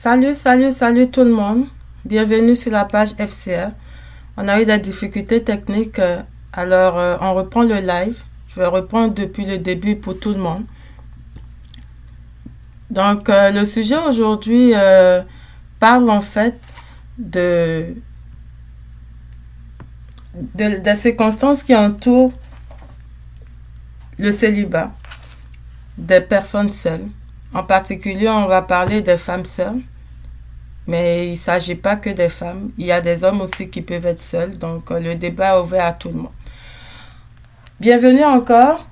Salut, salut, salut tout le monde. Bienvenue sur la page FCR. On a eu des difficultés techniques, euh, alors euh, on reprend le live. Je vais reprendre depuis le début pour tout le monde. Donc, euh, le sujet aujourd'hui parle en fait de, de, des circonstances qui entourent le célibat des personnes seules. En particulier, on va parler des femmes seules. Mais il ne s'agit pas que des femmes. Il y a des hommes aussi qui peuvent être seuls. Donc, euh, le débat est ouvert à tout le monde. Bienvenue encore.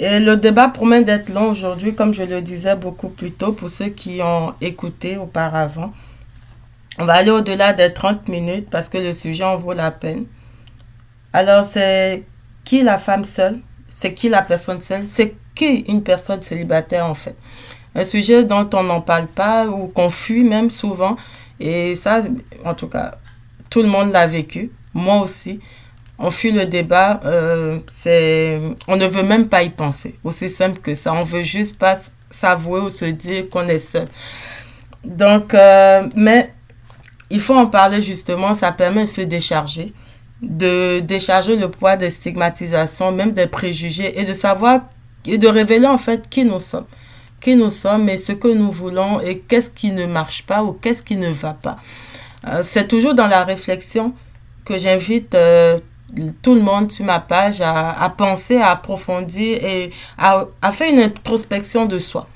Et le débat promet d'être long aujourd'hui, comme je le disais beaucoup plus tôt pour ceux qui ont écouté auparavant. On va aller au-delà des 30 minutes parce que le sujet en vaut la peine. Alors, c'est qui la femme seule? C'est qui la personne seule? C'est qui une personne célibataire en fait? Un sujet dont on n'en parle pas ou qu'on fuit même souvent. Et ça, en tout cas, tout le monde l'a vécu, moi aussi. On fuit le débat, euh, on ne veut même pas y penser. Aussi simple que ça. On veut juste pas s'avouer ou se dire qu'on est seul. Donc, euh, mais il faut en parler justement, ça permet de se décharger, de décharger le poids des stigmatisations, même des préjugés et de savoir et de révéler en fait qui nous sommes qui nous sommes et ce que nous voulons et qu'est-ce qui ne marche pas ou qu'est-ce qui ne va pas. Euh, c'est toujours dans la réflexion que j'invite euh, tout le monde sur ma page à, penser, à approfondir et à, faire une introspection de soi.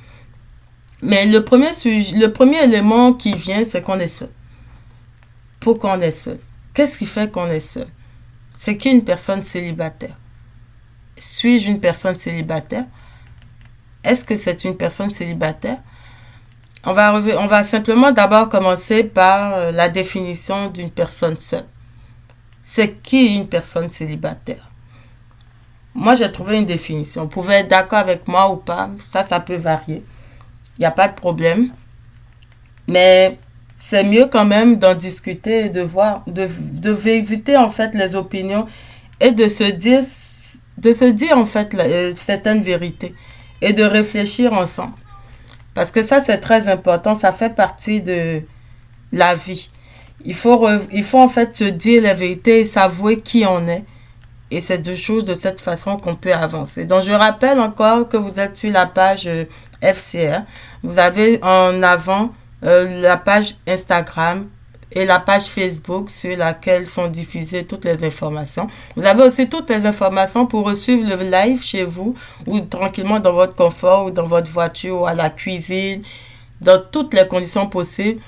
Mais le premier, le premier élément qui vient, c'est qu'on est seul. Pourquoi on est seul? Qu'est-ce qui fait qu'on est seul? C'est qui une personne célibataire? Suis-je une personne célibataire? Est-ce que c'est une personne célibataire? On va, simplement d'abord commencer par euh, la définition d'une personne seule. C'est qui une personne célibataire? Moi, j'ai trouvé une définition. Vous pouvez être d'accord avec moi ou pas. Ça, ça peut varier. Il n'y a pas de problème. Mais c'est mieux quand même d'en discuter et de voir, de, de visiter en fait les opinions et de se dire, de se dire en fait euh, certaines vérités et de réfléchir ensemble. Parce que ça, c'est très important, ça fait partie de la vie. Il faut, il faut en fait se dire la vérité et s'avouer qui on est. Et c'est deux choses de cette façon qu'on peut avancer. Donc, je rappelle encore que vous êtes sur la page euh, FCR. Vous avez en avant euh, la page Instagram et la page Facebook sur laquelle sont diffusées toutes les informations. Vous avez aussi toutes les informations pour suivre le live chez vous ou tranquillement dans votre confort ou dans votre voiture ou à la cuisine, dans toutes les conditions possibles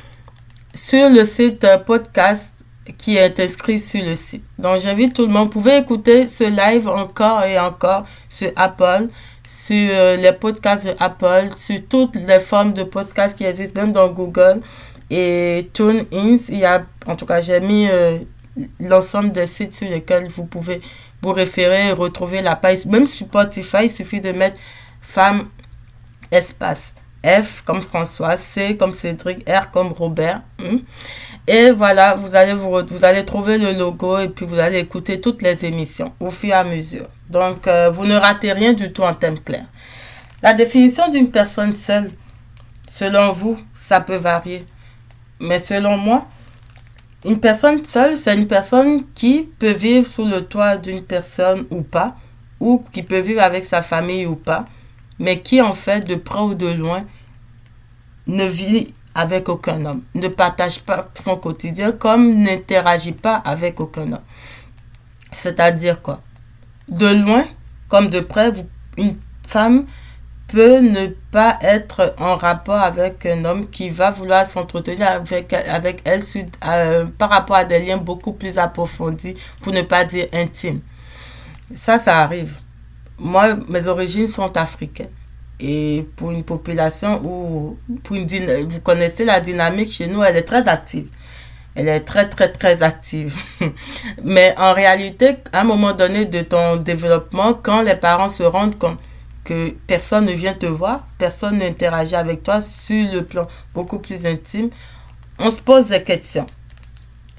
sur le site podcast qui est inscrit sur le site. Donc j'invite tout le monde, vous pouvez écouter ce live encore et encore sur Apple, sur euh, les podcasts de Apple, sur toutes les formes de podcasts qui existent, même dans Google et TuneIn. Il y a, en tout cas, j'ai mis euh, l'ensemble des sites sur lesquels vous pouvez vous référer et retrouver la page. Même sur Spotify, il suffit de mettre femme espace. F comme François, C comme Cédric, R comme Robert. Hmm. Et voilà, vous allez, vous, vous allez trouver le logo et puis vous allez écouter toutes les émissions au fur et à mesure. Donc, euh, vous ne ratez rien du tout en thème clair. La définition d'une personne seule, selon vous, ça peut varier. Mais selon moi, une personne seule, c'est une personne qui peut vivre sous le toit d'une personne ou pas, ou qui peut vivre avec sa famille ou pas, mais qui en fait, de près ou de loin, ne vit avec aucun homme, ne partage pas son quotidien, comme n'interagit pas avec aucun homme. C'est-à-dire quoi? De loin, comme de près, une femme peut ne pas être en rapport avec un homme qui va vouloir s'entretenir avec, avec elle euh, par rapport à des liens beaucoup plus approfondis, pour ne pas dire intimes. Ça, ça arrive. Moi, mes origines sont africaines. Et pour une population où, pour une, vous connaissez la dynamique chez nous, elle est très active. Elle est très, très, très active. Mais en réalité, à un moment donné de ton développement, quand les parents se rendent compte que personne ne vient te voir, personne n'interagit avec toi sur le plan beaucoup plus intime, on se pose des questions.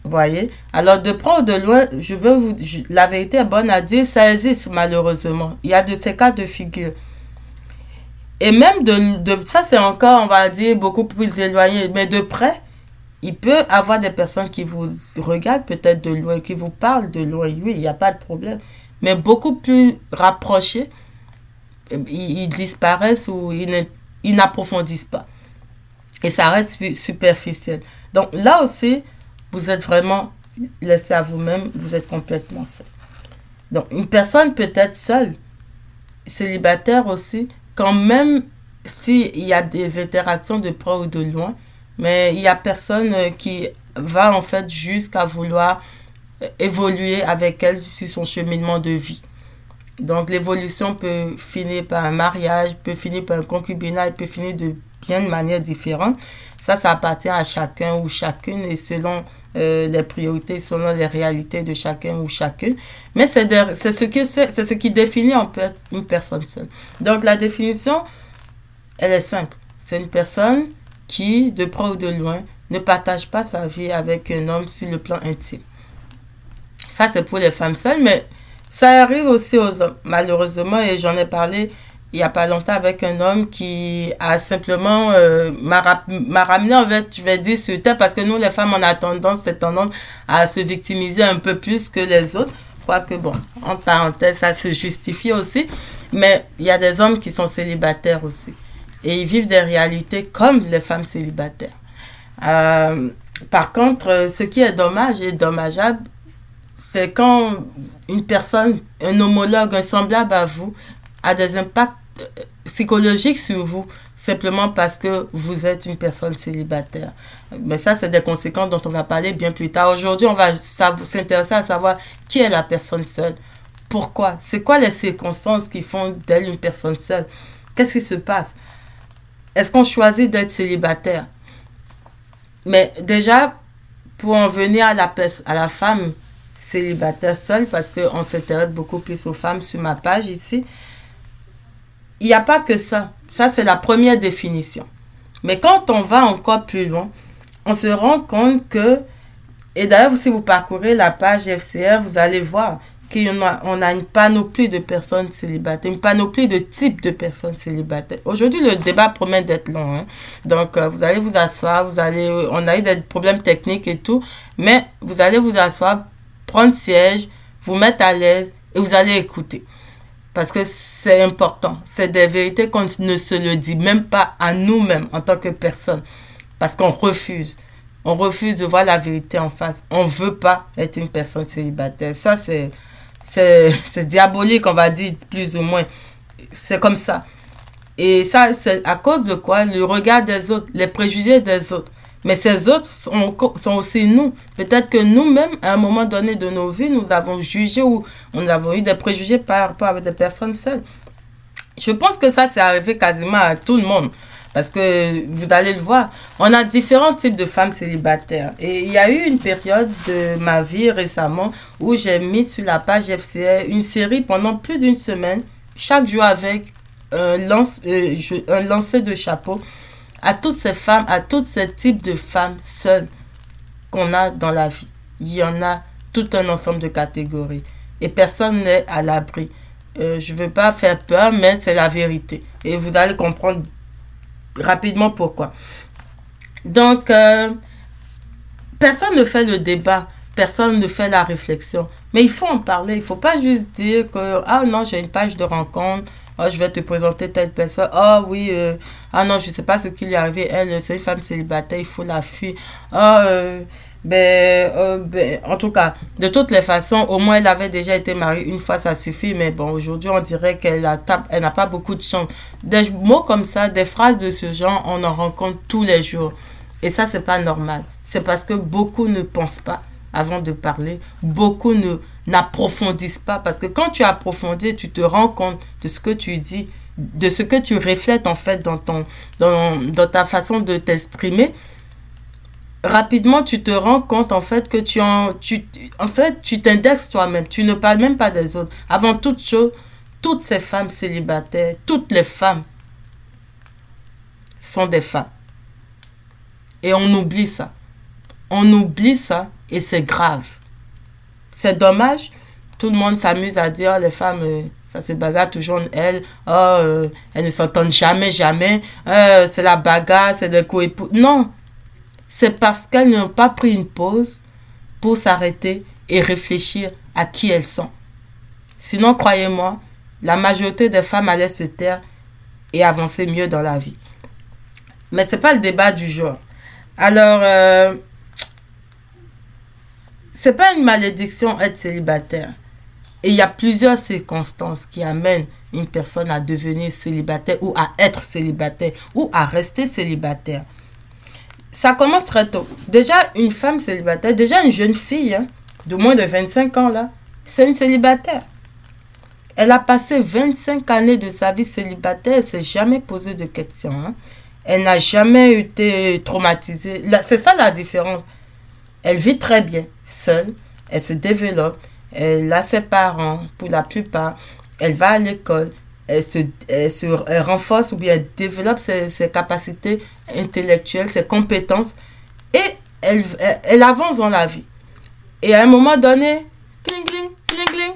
Voyez? Alors, de près ou de loin, je veux vous la vérité est bonne à dire, ça existe malheureusement. Il y a de ces cas de figure. Et même de, de ça, c'est encore, on va dire, beaucoup plus éloigné. Mais de près, il peut avoir des personnes qui vous regardent peut-être de loin, qui vous parlent de loin. Oui, il n'y a pas de problème. Mais beaucoup plus rapprochés, ils, disparaissent ou ils n'approfondissent pas. Et ça reste superficiel. Donc là aussi, vous êtes vraiment laissé à vous-même, vous êtes complètement seul. Donc une personne peut être seule, célibataire aussi, quand même s'il y a des interactions de près ou de loin, mais il n'y a personne euh, qui va en fait jusqu'à vouloir euh, évoluer avec elle sur son cheminement de vie. Donc l'évolution peut finir par un mariage, peut finir par un concubinage, peut finir de bien de manière différente. Ça, ça appartient à chacun ou chacune et selon euh, les priorités, selon les réalités de chacun ou chacune. Mais c'est ce, c'est ce qui définit en fait une personne seule. Donc la définition, elle est simple. C'est une personne qui, de près ou de loin, ne partage pas sa vie avec un homme sur le plan intime. Ça, c'est pour les femmes seules, mais ça arrive aussi aux hommes, malheureusement, et j'en ai parlé il n'y a pas longtemps avec un homme qui a simplement euh, m'a ramené en fait je vais dire sur terre parce que nous les femmes on a tendance cette tendance à se victimiser un peu plus que les autres. Que bon en parenthèse ça se justifie aussi. Mais il y a des hommes qui sont célibataires aussi. Et ils vivent des réalités comme les femmes célibataires. Euh, par contre, ce qui est dommage et dommageable, c'est quand une personne, un homologue, un semblable à vous, a des impacts euh, psychologiques sur vous, simplement parce que vous êtes une personne célibataire. Mais ça, c'est des conséquences dont on va parler bien plus tard. Aujourd'hui, on va s'intéresser à savoir qui est la personne seule. Pourquoi? C'est quoi les circonstances qui font d'elle une personne seule? Qu'est-ce qui se passe? Est-ce qu'on choisit d'être célibataire? Mais déjà, pour en venir à la, à la femme célibataire seule, parce qu'on s'intéresse beaucoup plus aux femmes sur ma page ici, il n'y a pas que ça. Ça, c'est la première définition. Mais quand on va encore plus loin, on se rend compte que, et d'ailleurs, si vous parcourez la page FCR, vous allez voir qu'on a, on a une panoplie de personnes célibataires, une panoplie de types de personnes célibataires. Aujourd'hui, le débat promet d'être long. Hein. Donc, euh, vous allez vous asseoir, vous allez, on a eu des problèmes techniques et tout, mais vous allez vous asseoir, prendre siège, vous mettre à l'aise et vous allez écouter. Parce que c'est important. C'est des vérités qu'on ne se le dit même pas à nous-mêmes en tant que personne. Parce qu'on refuse. On refuse de voir la vérité en face. On ne veut pas être une personne célibataire. Ça, c'est c'est diabolique, on va dire, plus ou moins. C'est comme ça. Et ça, c'est à cause de quoi? Le regard des autres, les préjugés des autres. Mais ces autres sont, aussi nous. Peut-être que nous-mêmes, à un moment donné de nos vies, nous avons jugé ou on avons eu des préjugés par rapport à des personnes seules. Je pense que ça, c'est arrivé quasiment à tout le monde. Parce que vous allez le voir, on a différents types de femmes célibataires. Et il y a eu une période de ma vie récemment où j'ai mis sur la page FCR une série pendant plus d'une semaine, chaque jour avec un, lance, euh, un lancer de chapeau à toutes ces femmes, à tous ces types de femmes seules qu'on a dans la vie. Il y en a tout un ensemble de catégories. Et personne n'est à l'abri. Euh, je ne veux pas faire peur, mais c'est la vérité. Et vous allez comprendre rapidement pourquoi. Donc, euh, personne ne fait le débat, personne ne fait la réflexion. Mais il faut en parler. Il ne faut pas juste dire que, ah non, j'ai une page de rencontre, oh, je vais te présenter telle personne. Oh oui, euh, ah non, je ne sais pas ce qui lui est arrivé. Elle, c'est une femme célibataire, il faut la fuir. Oh, ben, euh, ben, en tout cas, de toutes les façons, au moins elle avait déjà été mariée une fois, ça suffit. Mais bon, aujourd'hui, on dirait qu'elle elle n'a pas beaucoup de chance. Des mots comme ça, des phrases de ce genre, on en rencontre tous les jours. Et ça, c'est pas normal. C'est parce que beaucoup ne pensent pas avant de parler. Beaucoup ne n'approfondissent pas. Parce que quand tu approfondis, tu te rends compte de ce que tu dis, de ce que tu reflètes en fait dans, ta façon de t'exprimer. Rapidement tu te rends compte en fait que tu en en fait tu t'indexes toi-même. Tu ne parles même pas des autres. Avant toute chose toutes ces femmes célibataires toutes les femmes sont des femmes. Et on oublie ça. On oublie ça et c'est grave c'est dommage tout le monde s'amuse à dire oh, les femmes euh, Ça se bagarre toujours, elles. Oh, euh, elles ne s'entendent jamais, jamais. Euh, c'est la bagarre, c'est des coups Non. C'est parce qu'elles n'ont pas pris une pause pour s'arrêter et réfléchir à qui elles sont. Sinon, croyez-moi, la majorité des femmes allaient se taire et avancer mieux dans la vie. Mais ce n'est pas le débat du jour. Alors, c'est pas une malédiction être célibataire. Et il y a plusieurs circonstances qui amènent une personne à devenir célibataire ou à être célibataire ou à rester célibataire. Ça commence très tôt. Déjà, une femme célibataire, déjà une jeune fille hein, de moins de 25 ans, là, c'est une célibataire. Elle a passé 25 années de sa vie célibataire, elle ne s'est jamais posé de questions. Hein. Elle n'a jamais été traumatisée. C'est ça la différence. Elle vit très bien, seule, elle se développe, elle a ses parents pour la plupart, elle va à l'école, elle se, se renforce ou bien elle développe ses, ses, capacités intellectuelles, ses compétences et elle, elle, avance dans la vie. Et à un moment donné, cling, cling, cling, cling,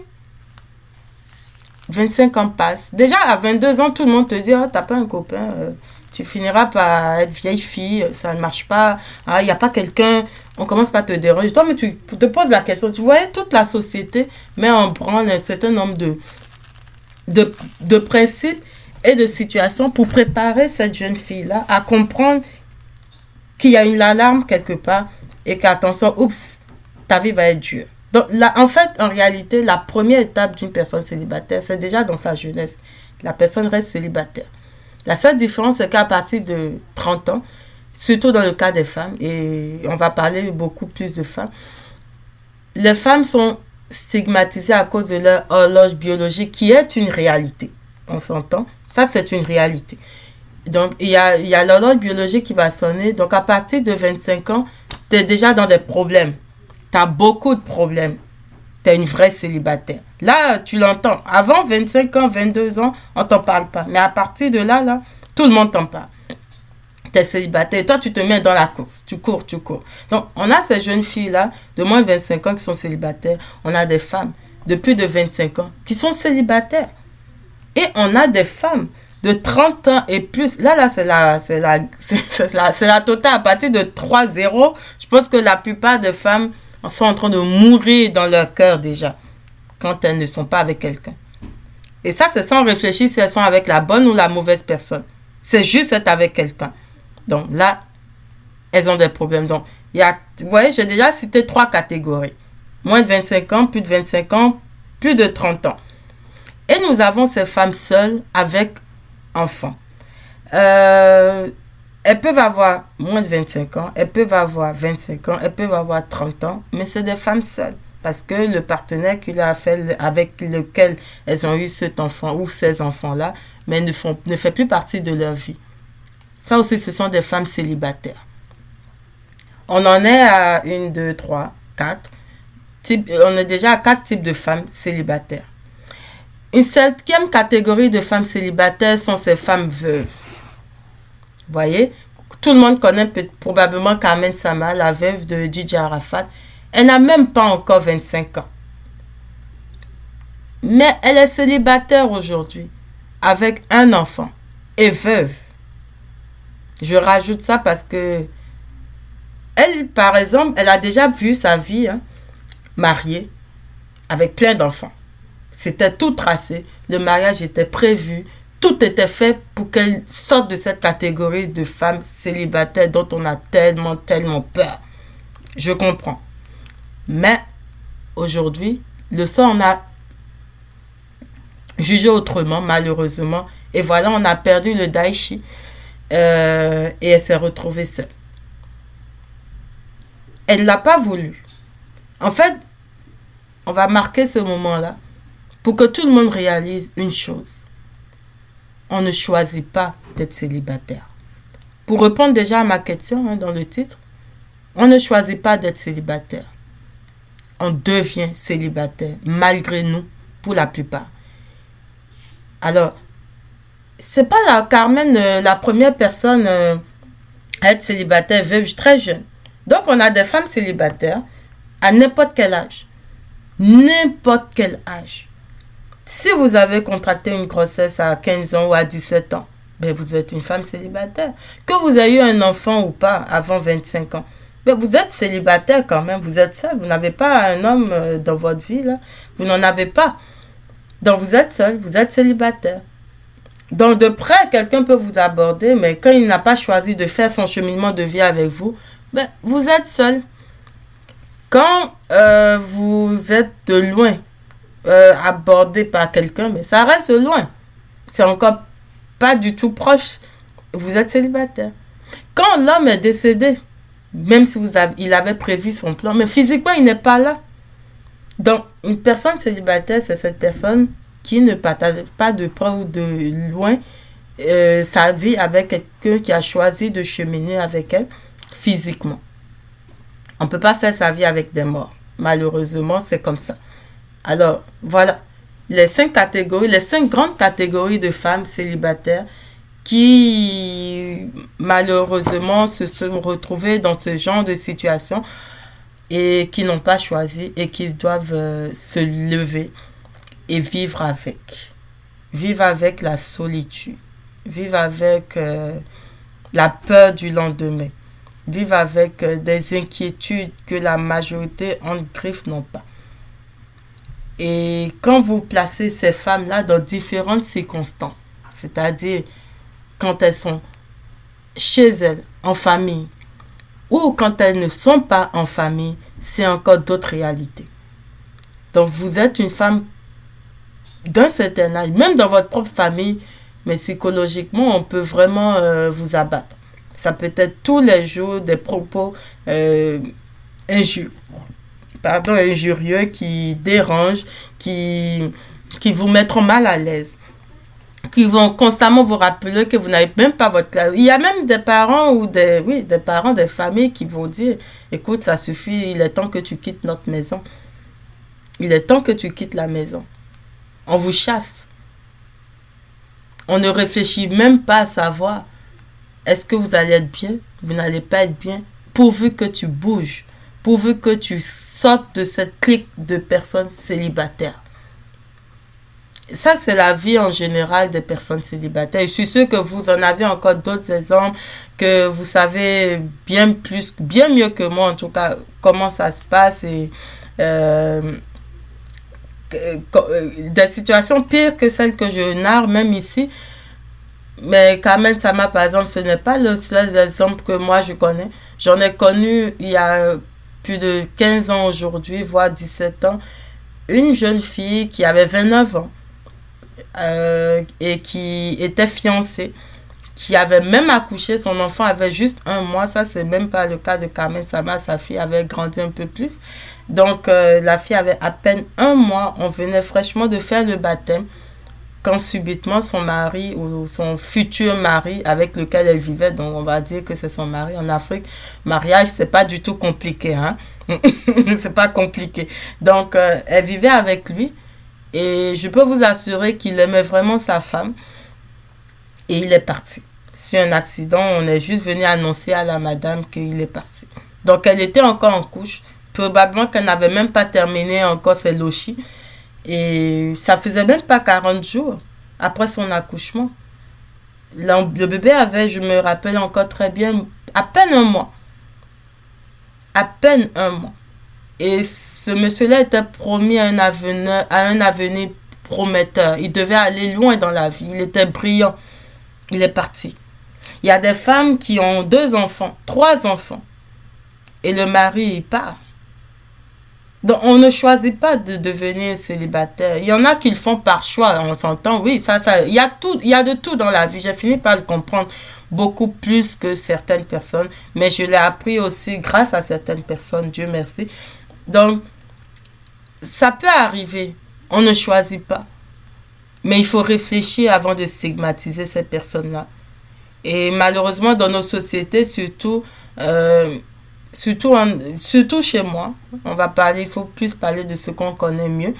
25 ans passent. Déjà, à 22 ans, tout le monde te dit, oh, t'as pas un copain, euh, tu finiras par être vieille fille, ça ne marche pas, ah, il n'y a pas quelqu'un, on commence par te déranger. Toi, mais tu te poses la question, tu vois, toute la société met en branle un certain nombre de, de, de principes et de situations pour préparer cette jeune fille-là à comprendre qu'il y a une alarme quelque part et qu'attention, oups, ta vie va être dure. Donc, là, en fait, en réalité, la première étape d'une personne célibataire, c'est déjà dans sa jeunesse. La personne reste célibataire. La seule différence, c'est qu'à partir de 30 ans, surtout dans le cas des femmes, et on va parler beaucoup plus de femmes, les femmes sont stigmatisées à cause de leur horloge biologique, qui est une réalité. On s'entend? Ça, c'est une réalité. Donc, il y a, l'horloge biologique qui va sonner. Donc, à partir de 25 ans, tu es déjà dans des problèmes. Tu as beaucoup de problèmes tu es une vraie célibataire. Là, tu l'entends. Avant 25 ans, 22 ans, on t'en parle pas. Mais à partir de là, là, tout le monde t'en parle. Tu es célibataire. Toi, tu te mets dans la course. Tu cours, tu cours. Donc, on a ces jeunes filles-là, de moins de 25 ans, qui sont célibataires. On a des femmes de plus de 25 ans qui sont célibataires. Et on a des femmes de 30 ans et plus. Là, là, c'est la, c'est la, c'est la, la totale. À partir de 3-0, je pense que la plupart des femmes sont en train de mourir dans leur cœur déjà quand elles ne sont pas avec quelqu'un. Et ça, c'est sans réfléchir si elles sont avec la bonne ou la mauvaise personne. C'est juste être avec quelqu'un. Donc là, elles ont des problèmes. Donc, il y a, vous voyez, j'ai déjà cité trois catégories. Moins de 25 ans, plus de 25 ans, plus de 30 ans. Et nous avons ces femmes seules avec enfants. Euh, elles peuvent avoir moins de 25 ans, elles peuvent avoir 25 ans, elles peuvent avoir 30 ans, mais c'est des femmes seules. Parce que le partenaire a fait, avec lequel elles ont eu cet enfant ou ces enfants-là, mais ne, font, ne fait plus partie de leur vie. Ça aussi, ce sont des femmes célibataires. On en est à une, deux, trois, quatre. on est déjà à quatre types de femmes célibataires. Une septième catégorie de femmes célibataires sont ces femmes veuves voyez Tout le monde connaît probablement Carmen Sama, la veuve de DJ Arafat. Elle n'a même pas encore 25 ans. Mais elle est célibataire aujourd'hui, avec un enfant et veuve. Je rajoute ça parce que elle, par exemple, elle a déjà vu sa vie hein, mariée avec plein d'enfants. C'était tout tracé. Le mariage était prévu tout était fait pour qu'elle sorte de cette catégorie de femmes célibataires dont on a tellement, tellement peur. Je comprends. Mais aujourd'hui, le sort on a jugé autrement, malheureusement. Et voilà, on a perdu le Daichi euh, et elle s'est retrouvée seule. Elle ne l'a pas voulu. En fait, on va marquer ce moment-là pour que tout le monde réalise une chose on ne choisit pas d'être célibataire. Pour répondre déjà à ma question hein, dans le titre, on ne choisit pas d'être célibataire. On devient célibataire, malgré nous, pour la plupart. Alors, c'est pas la Carmen euh, la première personne euh, à être célibataire veuve très jeune. Donc, on a des femmes célibataires à n'importe quel âge. N'importe quel âge. Si vous avez contracté une grossesse à 15 ans ou à 17 ans, ben vous êtes une femme célibataire. Que vous ayez un enfant ou pas avant 25 ans, ben vous êtes célibataire quand même, vous êtes seul. Vous n'avez pas un homme euh, dans votre vie, là. Vous n'en avez pas. Donc vous êtes seul, vous êtes célibataire. Donc de près, quelqu'un peut vous aborder, mais quand il n'a pas choisi de faire son cheminement de vie avec vous, ben, vous êtes seul. Quand euh, vous êtes de loin, euh, abordé par quelqu'un, mais ça reste loin. C'est encore pas du tout proche. Vous êtes célibataire. Quand l'homme est décédé, même si vous il avait prévu son plan, mais physiquement, il n'est pas là. Donc, une personne célibataire, c'est cette personne qui ne partage pas de près ou de loin euh, sa vie avec quelqu'un qui a choisi de cheminer avec elle physiquement. On ne peut pas faire sa vie avec des morts. Malheureusement, c'est comme ça. Alors, voilà les cinq catégories, les cinq grandes catégories de femmes célibataires qui malheureusement se sont retrouvées dans ce genre de situation et qui n'ont pas choisi et qui doivent euh, se lever et vivre avec. Vivre avec la solitude. Vivre avec euh, la peur du lendemain. Vivre avec euh, des inquiétudes que la majorité en griffe n'ont pas. Et quand vous placez ces femmes-là dans différentes circonstances, c'est-à-dire quand elles sont chez elles, en famille, ou quand elles ne sont pas en famille, c'est encore d'autres réalités. Donc vous êtes une femme d'un certain âge, même dans votre propre famille, mais psychologiquement, on peut vraiment euh, vous abattre. Ça peut être tous les jours des propos euh, injurieux pardon, injurieux, qui dérangent, qui, vous mettront mal à l'aise qui vont constamment vous rappeler que vous n'avez même pas votre classe. Il y a même des parents ou des, oui, des parents, des familles qui vont dire, écoute, ça suffit, il est temps que tu quittes notre maison. Il est temps que tu quittes la maison. On vous chasse. On ne réfléchit même pas à savoir, est-ce que vous allez être bien? Vous n'allez pas être bien, pourvu que tu bouges pourvu que tu sortes de cette clique de personnes célibataires. Ça, c'est la vie en général des personnes célibataires. Je suis sûre que vous en avez encore d'autres exemples, que vous savez bien plus, bien mieux que moi en tout cas, comment ça se passe et euh, euh, des situations pires que celles que je narre, même ici. Mais Carmen Sama, par exemple, ce n'est pas le seul exemple que moi je connais. J'en ai connu il y a plus de 15 ans aujourd'hui, voire 17 ans, une jeune fille qui avait 29 ans euh, et qui était fiancée, qui avait même accouché, son enfant avait juste un mois, ça c'est même pas le cas de Carmen Sama, sa fille avait grandi un peu plus. Donc euh, la fille avait à peine un mois, on venait fraîchement de faire le baptême quand subitement son mari ou son futur mari avec lequel elle vivait, donc on va dire que c'est son mari en Afrique, mariage c'est pas du tout compliqué, hein. c'est pas compliqué. Donc euh, elle vivait avec lui et je peux vous assurer qu'il aimait vraiment sa femme et il est parti. Sur un accident, on est juste venu annoncer à la madame qu'il est parti. Donc elle était encore en couche, probablement qu'elle n'avait même pas terminé encore ses lochis. Et ça faisait même pas 40 jours après son accouchement. Le bébé avait, je me rappelle encore très bien, à peine un mois. À peine un mois. Et ce monsieur-là était promis à un, avenir, à un avenir prometteur. Il devait aller loin dans la vie. Il était brillant. Il est parti. Il y a des femmes qui ont deux enfants, trois enfants. Et le mari, il part. Donc, on ne choisit pas de devenir célibataire. Il y en a qui le font par choix, on s'entend. Oui, ça, ça, il y a tout, il y a de tout dans la vie. J'ai fini par le comprendre beaucoup plus que certaines personnes, mais je l'ai appris aussi grâce à certaines personnes, Dieu merci. Donc, ça peut arriver. On ne choisit pas. Mais il faut réfléchir avant de stigmatiser ces personnes-là. Et malheureusement, dans nos sociétés, surtout, euh, surtout, surtout chez moi, on va parler, il faut plus parler de ce qu'on connaît mieux.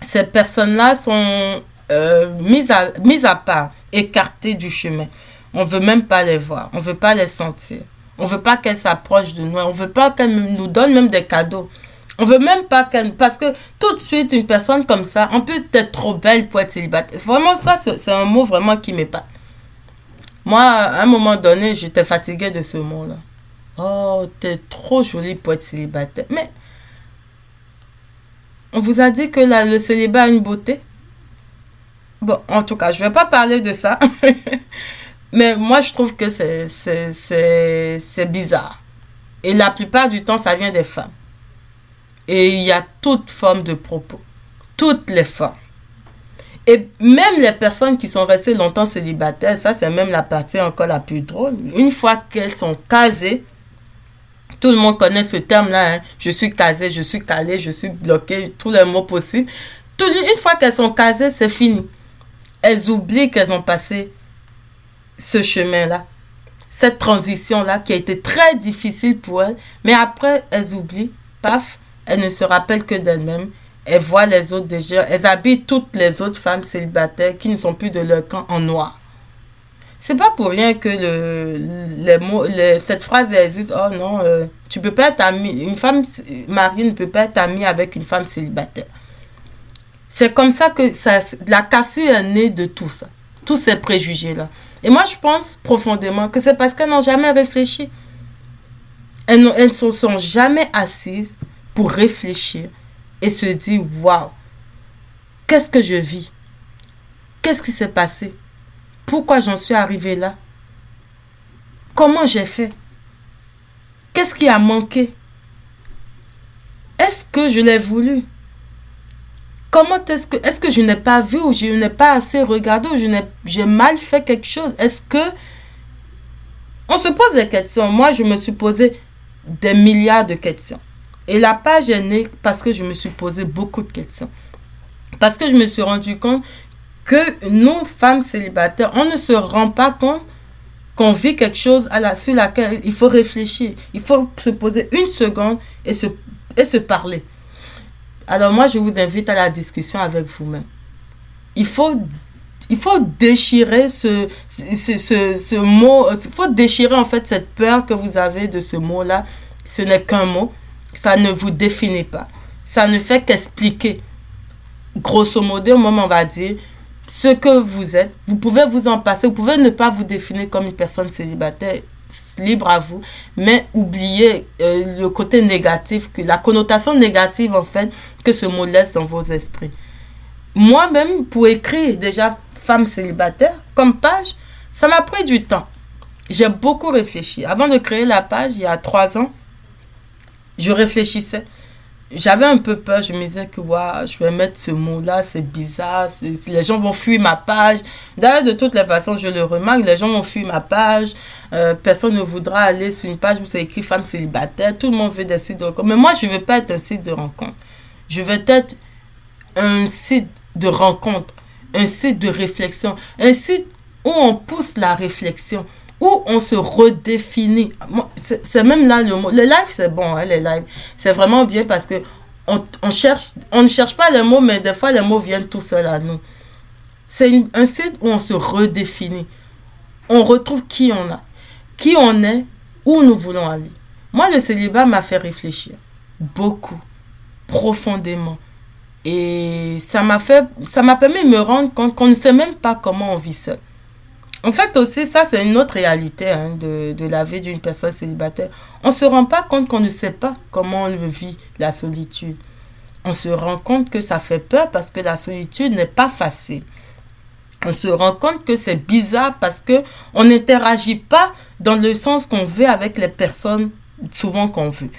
Ces personnes-là sont euh, mises, à, mises à part, écartées du chemin. On veut même pas les voir, on veut pas les sentir. On veut pas qu'elles s'approchent de nous, on veut pas qu'elles nous donnent même des cadeaux. On veut même pas qu'elle... Parce que tout de suite, une personne comme ça, on peut être trop belle pour être célibataire. Vraiment, ça, c'est un mot vraiment qui m'épate. Moi, à un moment donné, j'étais fatiguée de ce mot-là. Oh, t'es trop jolie pour être célibataire. Mais on vous a dit que le célibat a une beauté. Bon, en tout cas, je ne vais pas parler de ça. Mais moi, je trouve que c'est bizarre. Et la plupart du temps, ça vient des femmes. Et il y a toute forme de propos. Toutes les femmes. Et même les personnes qui sont restées longtemps célibataires, ça c'est même la partie encore la plus drôle. Une fois qu'elles sont casées, tout le monde connaît ce terme-là. Hein. Je suis casée, je suis calée, je suis bloquée, tous les mots possibles. une fois qu'elles sont casées, c'est fini. Elles oublient qu'elles ont passé ce chemin-là, cette transition-là qui a été très difficile pour elles. Mais après, elles oublient, paf, elles ne se rappellent que d'elles-mêmes. Elles voient les autres déjà, elles habitent toutes les autres femmes célibataires qui ne sont plus de leur camp en noir. C'est pas pour rien que le, cette phrase existe. Oh non, euh, tu peux pas être ami. Une femme mariée ne peut pas être amie avec une femme célibataire. C'est comme ça que ça, la cassure est née de tout ça. Tous ces préjugés-là. Et moi, je pense profondément que c'est parce qu'elles n'ont jamais réfléchi. Elles ne se sont jamais assises pour réfléchir et se dire waouh, qu'est-ce que je vis? Qu'est-ce qui s'est passé? Pourquoi j'en suis arrivée là? Comment j'ai fait? Qu'est-ce qui a manqué? Est-ce que je l'ai voulu? Comment est-ce que, est-ce que je n'ai pas vu ou je n'ai pas assez regardé ou je n'ai, j'ai mal fait quelque chose? Est-ce que... On se pose des questions. Moi, je me suis posé des milliards de questions. Et la page est née parce que je me suis posé beaucoup de questions. Parce que je me suis rendu compte que nous, femmes célibataires, on ne se rend pas compte qu'on vit quelque chose à la, sur laquelle il faut réfléchir. Il faut se poser une seconde et se, et se parler. Alors moi, je vous invite à la discussion avec vous-même. Il faut, il faut déchirer ce, ce, ce, mot, il faut déchirer en fait cette peur que vous avez de ce mot-là. Ce n'est qu'un mot, ça ne vous définit pas. Ça ne fait qu'expliquer, grosso modo, au moment on va dire, ce que vous êtes. Vous pouvez vous en passer, vous pouvez ne pas vous définir comme une personne célibataire libre à vous, mais oubliez euh, le côté négatif, que la connotation négative en fait que ce mot laisse dans vos esprits. Moi-même, pour écrire déjà femme célibataire comme page, ça m'a pris du temps. J'ai beaucoup réfléchi. Avant de créer la page, il y a trois ans, je réfléchissais j'avais un peu peur. Je me disais que ouais, je vais mettre ce mot-là, c'est bizarre. Les gens vont fuir ma page. D'ailleurs, de toutes les façons, je le remarque, les gens vont fuir ma page. Euh, personne ne voudra aller sur une page où c'est écrit femme célibataire. Tout le monde veut des sites de rencontre. Mais moi, je ne veux pas être un site de rencontre. Je veux être un site de rencontre, un site de réflexion, un site où on pousse la réflexion où on se redéfinit. C'est même là le mot. Les lives, c'est bon, hein, les lives. C'est vraiment bien parce que on, cherche, on ne cherche pas les mots, mais des fois, les mots viennent tout seuls à nous. C'est un site où on se redéfinit. On retrouve qui on a, qui on est, où nous voulons aller. Moi, le célibat m'a fait réfléchir beaucoup, profondément. Et ça m'a fait, ça m'a permis de me rendre compte qu'on ne sait même pas comment on vit seul. En fait aussi, ça c'est une autre réalité hein, de, la vie d'une personne célibataire. On ne se rend pas compte qu'on ne sait pas comment on vit la solitude. On se rend compte que ça fait peur parce que la solitude n'est pas facile. On se rend compte que c'est bizarre parce que on n'interagit pas dans le sens qu'on veut avec les personnes souvent qu'on veut.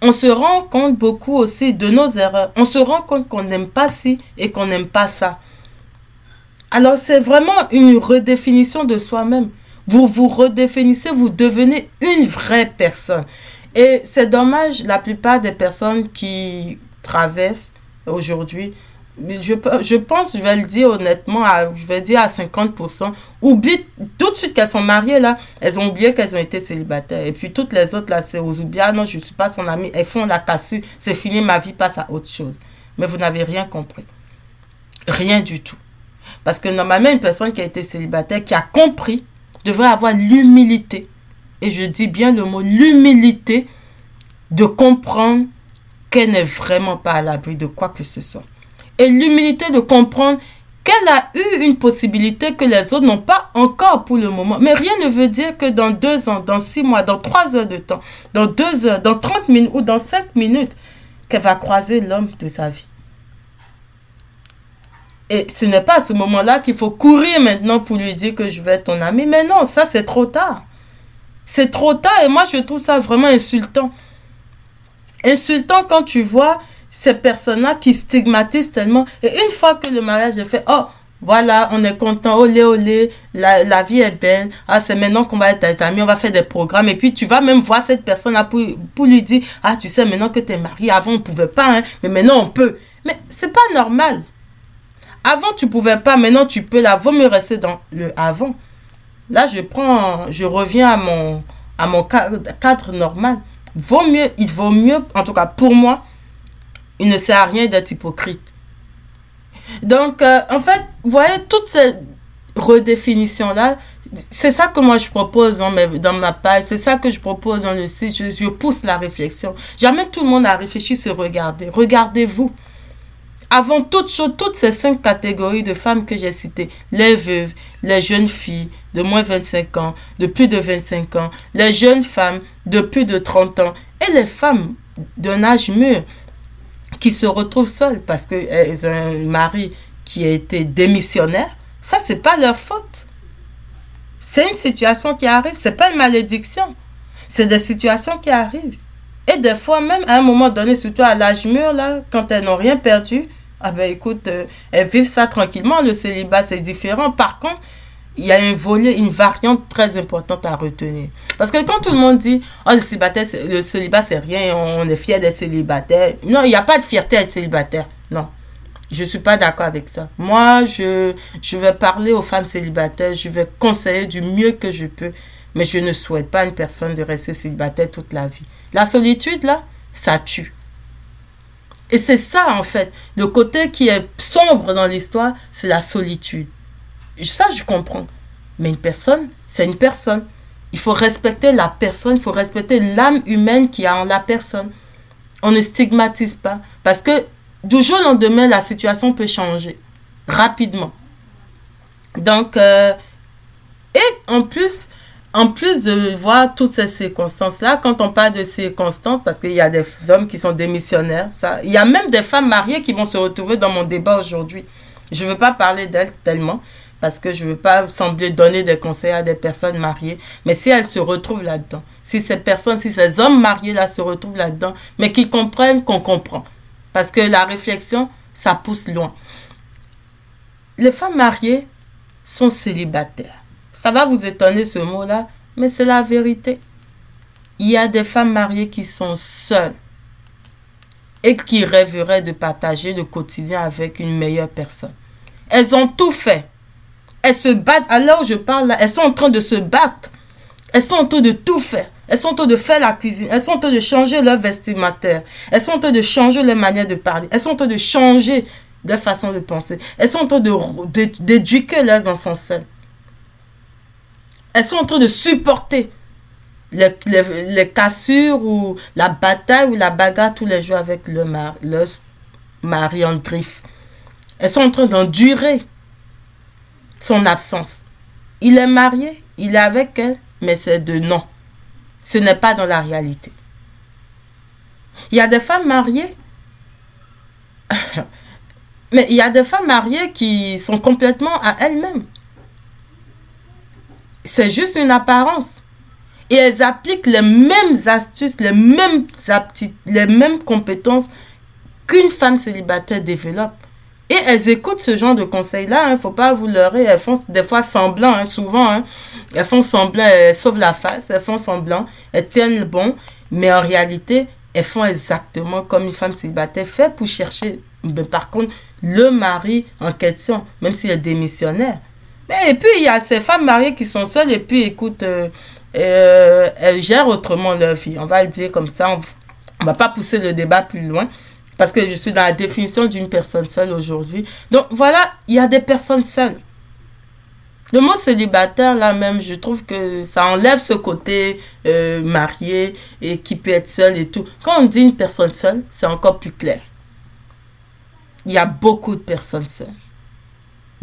On se rend compte beaucoup aussi de nos erreurs. On se rend compte qu'on n'aime pas ci et qu'on n'aime pas ça. Alors c'est vraiment une redéfinition de soi-même. Vous vous redéfinissez, vous devenez une vraie personne. Et c'est dommage, la plupart des personnes qui traversent aujourd'hui, je, je pense, je vais le dire honnêtement, je vais dire à 50%, oublient tout de suite qu'elles sont mariées là, elles ont oublié qu'elles ont été célibataires. Et puis toutes les autres là, c'est aux ah non, je ne suis pas son amie, elles font la cassure, c'est fini, ma vie passe à autre chose. Mais vous n'avez rien compris. Rien du tout. Parce que normalement, une personne qui a été célibataire, qui a compris, devrait avoir l'humilité, et je dis bien le mot l'humilité, de comprendre qu'elle n'est vraiment pas à l'abri de quoi que ce soit. Et l'humilité de comprendre qu'elle a eu une possibilité que les autres n'ont pas encore pour le moment. Mais rien ne veut dire que dans deux ans, dans six mois, dans trois heures de temps, dans deux heures, dans trente minutes ou dans cinq minutes, qu'elle va croiser l'homme de sa vie. Et ce n'est pas à ce moment-là qu'il faut courir maintenant pour lui dire que je vais être ton ami. Mais non, ça c'est trop tard. C'est trop tard et moi je trouve ça vraiment insultant. Insultant quand tu vois ces personnes-là qui stigmatisent tellement. Et une fois que le mariage est fait, oh, voilà, on est content, olé, olé, la, la vie est belle. Ah, c'est maintenant qu'on va être des amis, on va faire des programmes. Et puis, tu vas même voir cette personne-là pour, lui dire, ah, tu sais, maintenant que tu es marié, avant, on ne pouvait pas, hein, mais maintenant, on peut. Mais c'est pas normal. Avant, tu pouvais pas, maintenant, tu peux. Là, vaut mieux rester dans le avant. Là, je prends, je reviens à mon, à mon cadre normal. Vaut mieux, il vaut mieux, en tout cas pour moi, il ne sert à rien d'être hypocrite. Donc, euh, en fait, vous voyez, toutes ces redéfinitions-là, c'est ça que moi je propose dans, dans ma page, c'est ça que je propose dans le site, je, pousse la réflexion. J'amène tout le monde à réfléchir, se regarder. Regardez-vous. Avant toutes ces cinq catégories de femmes que j'ai citées, les veuves, les jeunes filles de moins de 25 ans, de plus de 25 ans, les jeunes femmes de plus de 30 ans et les femmes d'un âge mûr qui se retrouvent seules parce qu'elles ont un mari qui a été démissionnaire, ça, c'est pas leur faute. C'est une situation qui arrive, c'est pas une malédiction. C'est des situations qui arrivent. Et des fois, même à un moment donné, surtout à l'âge mûr, là, quand elles n'ont rien perdu, ah ben écoute, euh, elles vivent ça tranquillement. Le célibat, c'est différent. Par contre, il y a un volet, une variante très importante à retenir. Parce que quand tout le monde dit, oh, le célibat, le célibat, c'est rien, on est fier d'être célibataire. Non, il n'y a pas de fierté à être célibataire. Non. Je ne suis pas d'accord avec ça. Moi, je, je vais parler aux femmes célibataires, je vais conseiller du mieux que je peux, mais je ne souhaite pas à une personne de rester célibataire toute la vie. La solitude, là, ça tue. Et c'est ça, en fait. Le côté qui est sombre dans l'histoire, c'est la solitude. Ça, je comprends. Mais une personne, c'est une personne. Il faut respecter la personne, il faut respecter l'âme humaine qui a en la personne. On ne stigmatise pas. Parce que du jour au lendemain, la situation peut changer rapidement. Donc, euh, et en plus, en plus de voir toutes ces circonstances-là, quand on parle de circonstances, parce qu'il y a des hommes qui sont démissionnaires, ça, il y a même des femmes mariées qui vont se retrouver dans mon débat aujourd'hui. Je ne veux pas parler d'elles tellement, parce que je ne veux pas sembler donner des conseils à des personnes mariées, mais si elles se retrouvent là-dedans, si ces personnes, si ces hommes mariés-là se retrouvent là-dedans, mais qu'ils comprennent qu'on comprend, parce que la réflexion, ça pousse loin. Les femmes mariées sont célibataires ça va vous étonner ce mot-là, mais c'est la vérité. Il y a des femmes mariées qui sont seules et qui rêveraient de partager le quotidien avec une meilleure personne. Elles ont tout fait. Elles se battent. Alors je parle là, elles sont en train de se battre. Elles sont en train de tout faire. Elles sont en train de faire la cuisine. Elles sont en train de changer leur vestimentaire. Elles sont en train de changer leur manière de parler. Elles sont en train de changer leur façon de penser. Elles sont en train d'éduquer leurs enfants seuls. Elles sont en train de supporter les, cassures ou la bataille ou la bagarre tous les jours avec le mari, en griffe. Elles sont en train d'endurer son absence. Il est marié, il est avec elle, mais c'est de non. Ce n'est pas dans la réalité. Il y a des femmes mariées, mais il y a des femmes mariées qui sont complètement à elles-mêmes. C'est juste une apparence. Et elles appliquent les mêmes astuces, les mêmes les mêmes compétences qu'une femme célibataire développe. Et elles écoutent ce genre de conseils-là. Il hein. ne faut pas vous leurrer. Elles font des fois semblant, hein, souvent. Hein. Elles font semblant, elles sauvent la face, elles font semblant, elles tiennent le bon. Mais en réalité, elles font exactement comme une femme célibataire fait pour chercher, par contre, le mari en question, même s'il est démissionnaire. Et puis, il y a ces femmes mariées qui sont seules et puis, écoute, euh, euh, elles gèrent autrement leur vie. On va le dire comme ça. On ne va pas pousser le débat plus loin parce que je suis dans la définition d'une personne seule aujourd'hui. Donc, voilà, il y a des personnes seules. Le mot célibataire, là même, je trouve que ça enlève ce côté euh, marié et qui peut être seul et tout. Quand on dit une personne seule, c'est encore plus clair. Il y a beaucoup de personnes seules.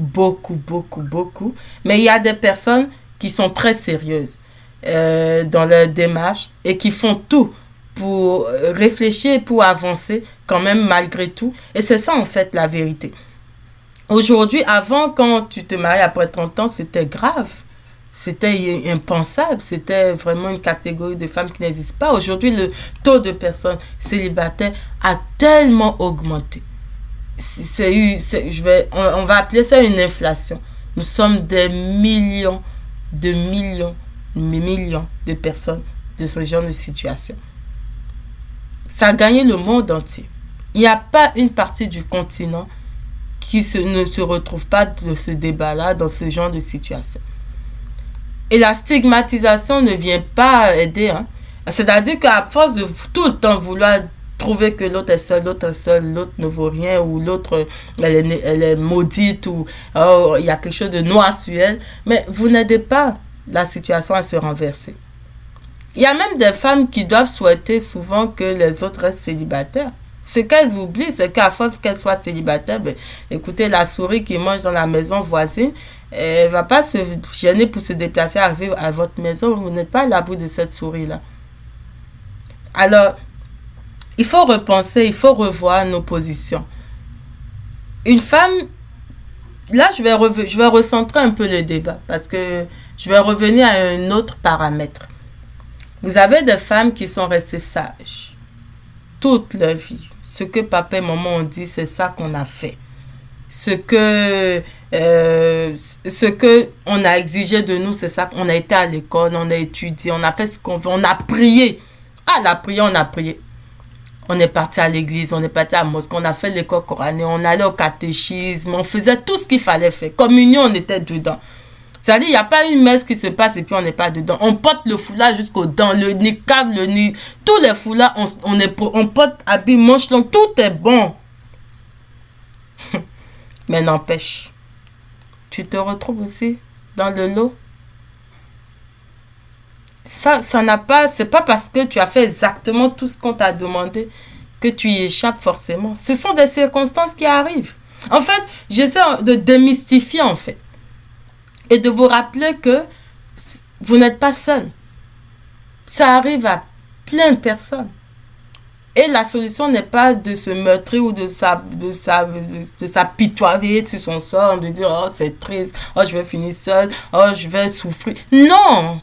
Beaucoup, beaucoup, beaucoup. Mais il y a des personnes qui sont très sérieuses euh, dans leur démarche et qui font tout pour réfléchir, pour avancer quand même malgré tout. Et c'est ça en fait la vérité. Aujourd'hui, avant, quand tu te maries après 30 ans, c'était grave. C'était impensable. C'était vraiment une catégorie de femmes qui n'existe pas. Aujourd'hui, le taux de personnes célibataires a tellement augmenté. C'est, je vais, on, va appeler ça une inflation. Nous sommes des millions, de millions, de millions de personnes de ce genre de situation. Ça a gagné le monde entier. Il n'y a pas une partie du continent qui ne se retrouve pas dans ce débat-là, dans ce genre de situation. Et la stigmatisation ne vient pas aider. Hein. C'est-à-dire qu'à force de tout le temps vouloir trouver que l'autre est seul, l'autre est seul, l'autre ne vaut rien, ou l'autre, elle est, elle est maudite, ou oh, il y a quelque chose de noir sur elle, mais vous n'aidez pas la situation à se renverser. Il y a même des femmes qui doivent souhaiter souvent que les autres restent célibataires. Ce qu'elles oublient, c'est qu'à force qu'elles soient célibataires, ben, écoutez, la souris qui mange dans la maison voisine, elle va pas se gêner pour se déplacer, arriver à votre maison. Vous n'êtes pas à l'abri de cette souris-là. Alors, il faut repenser, il faut revoir nos positions. Une femme, là, je vais, je vais recentrer un peu le débat parce que je vais revenir à un autre paramètre. Vous avez des femmes qui sont restées sages toute leur vie ce que papa et maman ont dit, c'est ça qu'on a fait. Ce que, euh, ce que on a exigé de nous, c'est ça. On a été à l'école, on a étudié, on a fait ce qu'on veut, on a prié. Ah, la prière, on a prié. On est parti à l'église, on est parti à mosquée, on a fait l'école coranique, on allait au catéchisme, on faisait tout ce qu'il fallait faire. Communion, on était dedans. C'est-à-dire, il n'y a pas une messe qui se passe et puis on n'est pas dedans. On porte le foulard jusqu'au dents, le niqab, le nid. Tous les foulards, on, on, porte habit, manche longue, tout est bon. Mais n'empêche, tu te retrouves aussi dans le lot. Ça, ça n'a pas, c'est pas parce que tu as fait exactement tout ce qu'on t'a demandé que tu y échappes forcément. Ce sont des circonstances qui arrivent. En fait, j'essaie de démystifier en fait et de vous rappeler que vous n'êtes pas seul. Ça arrive à plein de personnes. Et la solution n'est pas de se meurtrir ou de s'apitoyer de, sur son sort, de dire oh c'est triste, oh je vais finir seul, oh je vais souffrir. Non!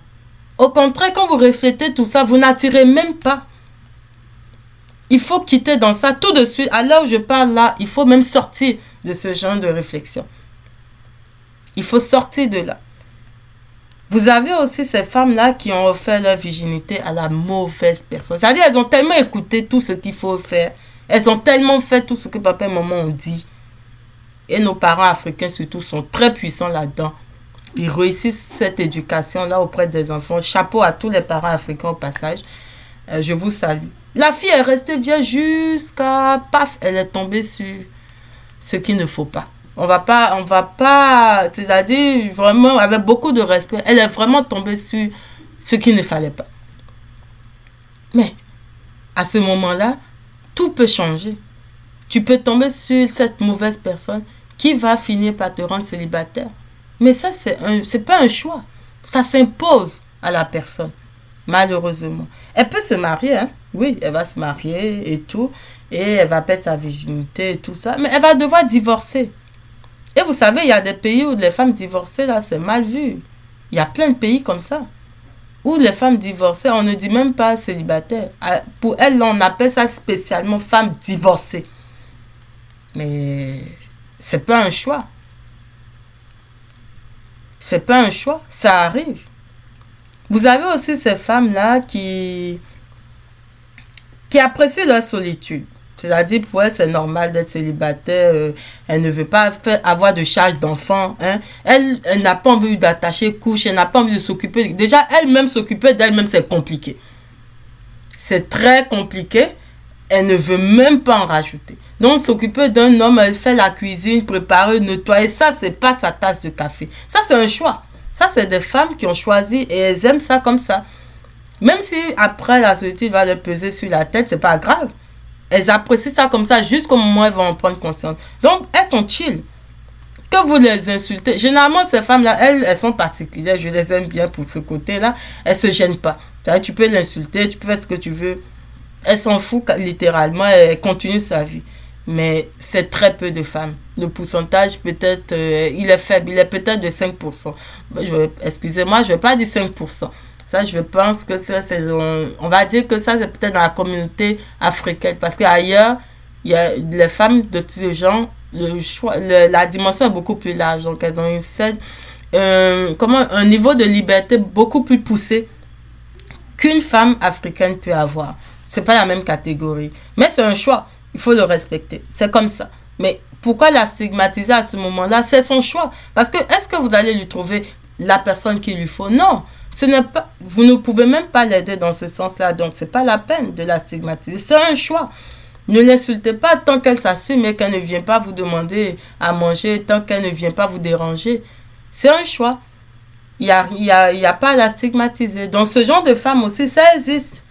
Au contraire, quand vous reflétez tout ça, vous n'attirez même pas. Il faut quitter dans ça tout de suite. L'heure où je parle là, il faut même sortir de ce genre de réflexion. Il faut sortir de là. Vous avez aussi ces femmes-là qui ont offert leur virginité à la mauvaise personne. C'est-à-dire, elles ont tellement écouté tout ce qu'il faut faire. Elles ont tellement fait tout ce que papa et maman ont dit. Et nos parents africains surtout sont très puissants là-dedans. Ils réussissent cette éducation-là auprès des enfants. Chapeau à tous les parents africains au passage. Euh, je vous salue. La fille est restée vieille jusqu'à... Paf, elle est tombée sur ce qu'il ne faut pas. On va pas, on va pas, c'est-à-dire vraiment avec beaucoup de respect, elle est vraiment tombée sur ce qu'il ne fallait pas. Mais à ce moment-là, tout peut changer. Tu peux tomber sur cette mauvaise personne qui va finir par te rendre célibataire. Mais ça, c'est un, c'est pas un choix. Ça s'impose à la personne, malheureusement. Elle peut se marier, hein? Oui, elle va se marier et tout. Et elle va perdre sa virginité et tout ça. Mais elle va devoir divorcer. Et vous savez, il y a des pays où les femmes divorcées, là, c'est mal vu. Il y a plein de pays comme ça. Où les femmes divorcées, on ne dit même pas célibataire. Ah, pour elles, on appelle ça spécialement femme divorcée. Mais c'est pas un choix. C'est pas un choix, ça arrive. Vous avez aussi ces femmes-là qui, qui apprécient leur solitude. C'est-à-dire, pour elle, c'est normal d'être célibataire. Euh, elle ne veut pas faire, avoir de charge d'enfant. Elle, elle n'a pas envie d'attacher couche. Elle n'a pas envie de s'occuper. Déjà, elle-même s'occuper d'elle-même, c'est compliqué. C'est très compliqué. Elle ne veut même pas en rajouter. Donc, s'occuper d'un homme, fait la cuisine, préparer, nettoyer, ça, c'est pas sa tasse de café. Ça, c'est un choix. Ça, c'est des femmes qui ont choisi et elles aiment ça comme ça. Même si après la solitude va leur peser sur la tête, c'est pas grave. Elles apprécient ça comme ça jusqu'au moment où elles vont en prendre conscience. Donc, elles sont chill. Que vous les insultez. Généralement, ces femmes-là, elles, elles sont particulières. Je les aime bien pour ce côté-là. Elles se gênent pas. Tu peux l'insulter, tu peux faire ce que tu veux. Elle s'en fout littéralement. Elle continue sa vie. Mais c'est très peu de femmes. Le pourcentage, peut-être, euh, il est faible. Il est peut-être de 5%. Excusez-moi, je ne vais pas dire 5%. Ça, je pense que ça, c'est. On, va dire que ça, c'est peut-être dans la communauté africaine. Parce qu'ailleurs, il y a les femmes de tous les gens, le choix, la dimension est beaucoup plus large. Donc, elles ont une scène, euh, comment, un niveau de liberté beaucoup plus poussé qu'une femme africaine peut avoir. C'est pas la même catégorie. Mais c'est un choix. Il faut le respecter. C'est comme ça. Mais pourquoi la stigmatiser à ce moment-là? C'est son choix. Parce que est-ce que vous allez lui trouver la personne qu'il lui faut? Non. Ce n'est pas, vous ne pouvez même pas l'aider dans ce sens-là. Donc, c'est pas la peine de la stigmatiser. C'est un choix. Ne l'insultez pas tant qu'elle s'assume et qu'elle ne vient pas vous demander à manger, tant qu'elle ne vient pas vous déranger. C'est un choix. Il n'y a, y a, y a pas à la stigmatiser. Donc, ce genre de femme aussi, ça existe.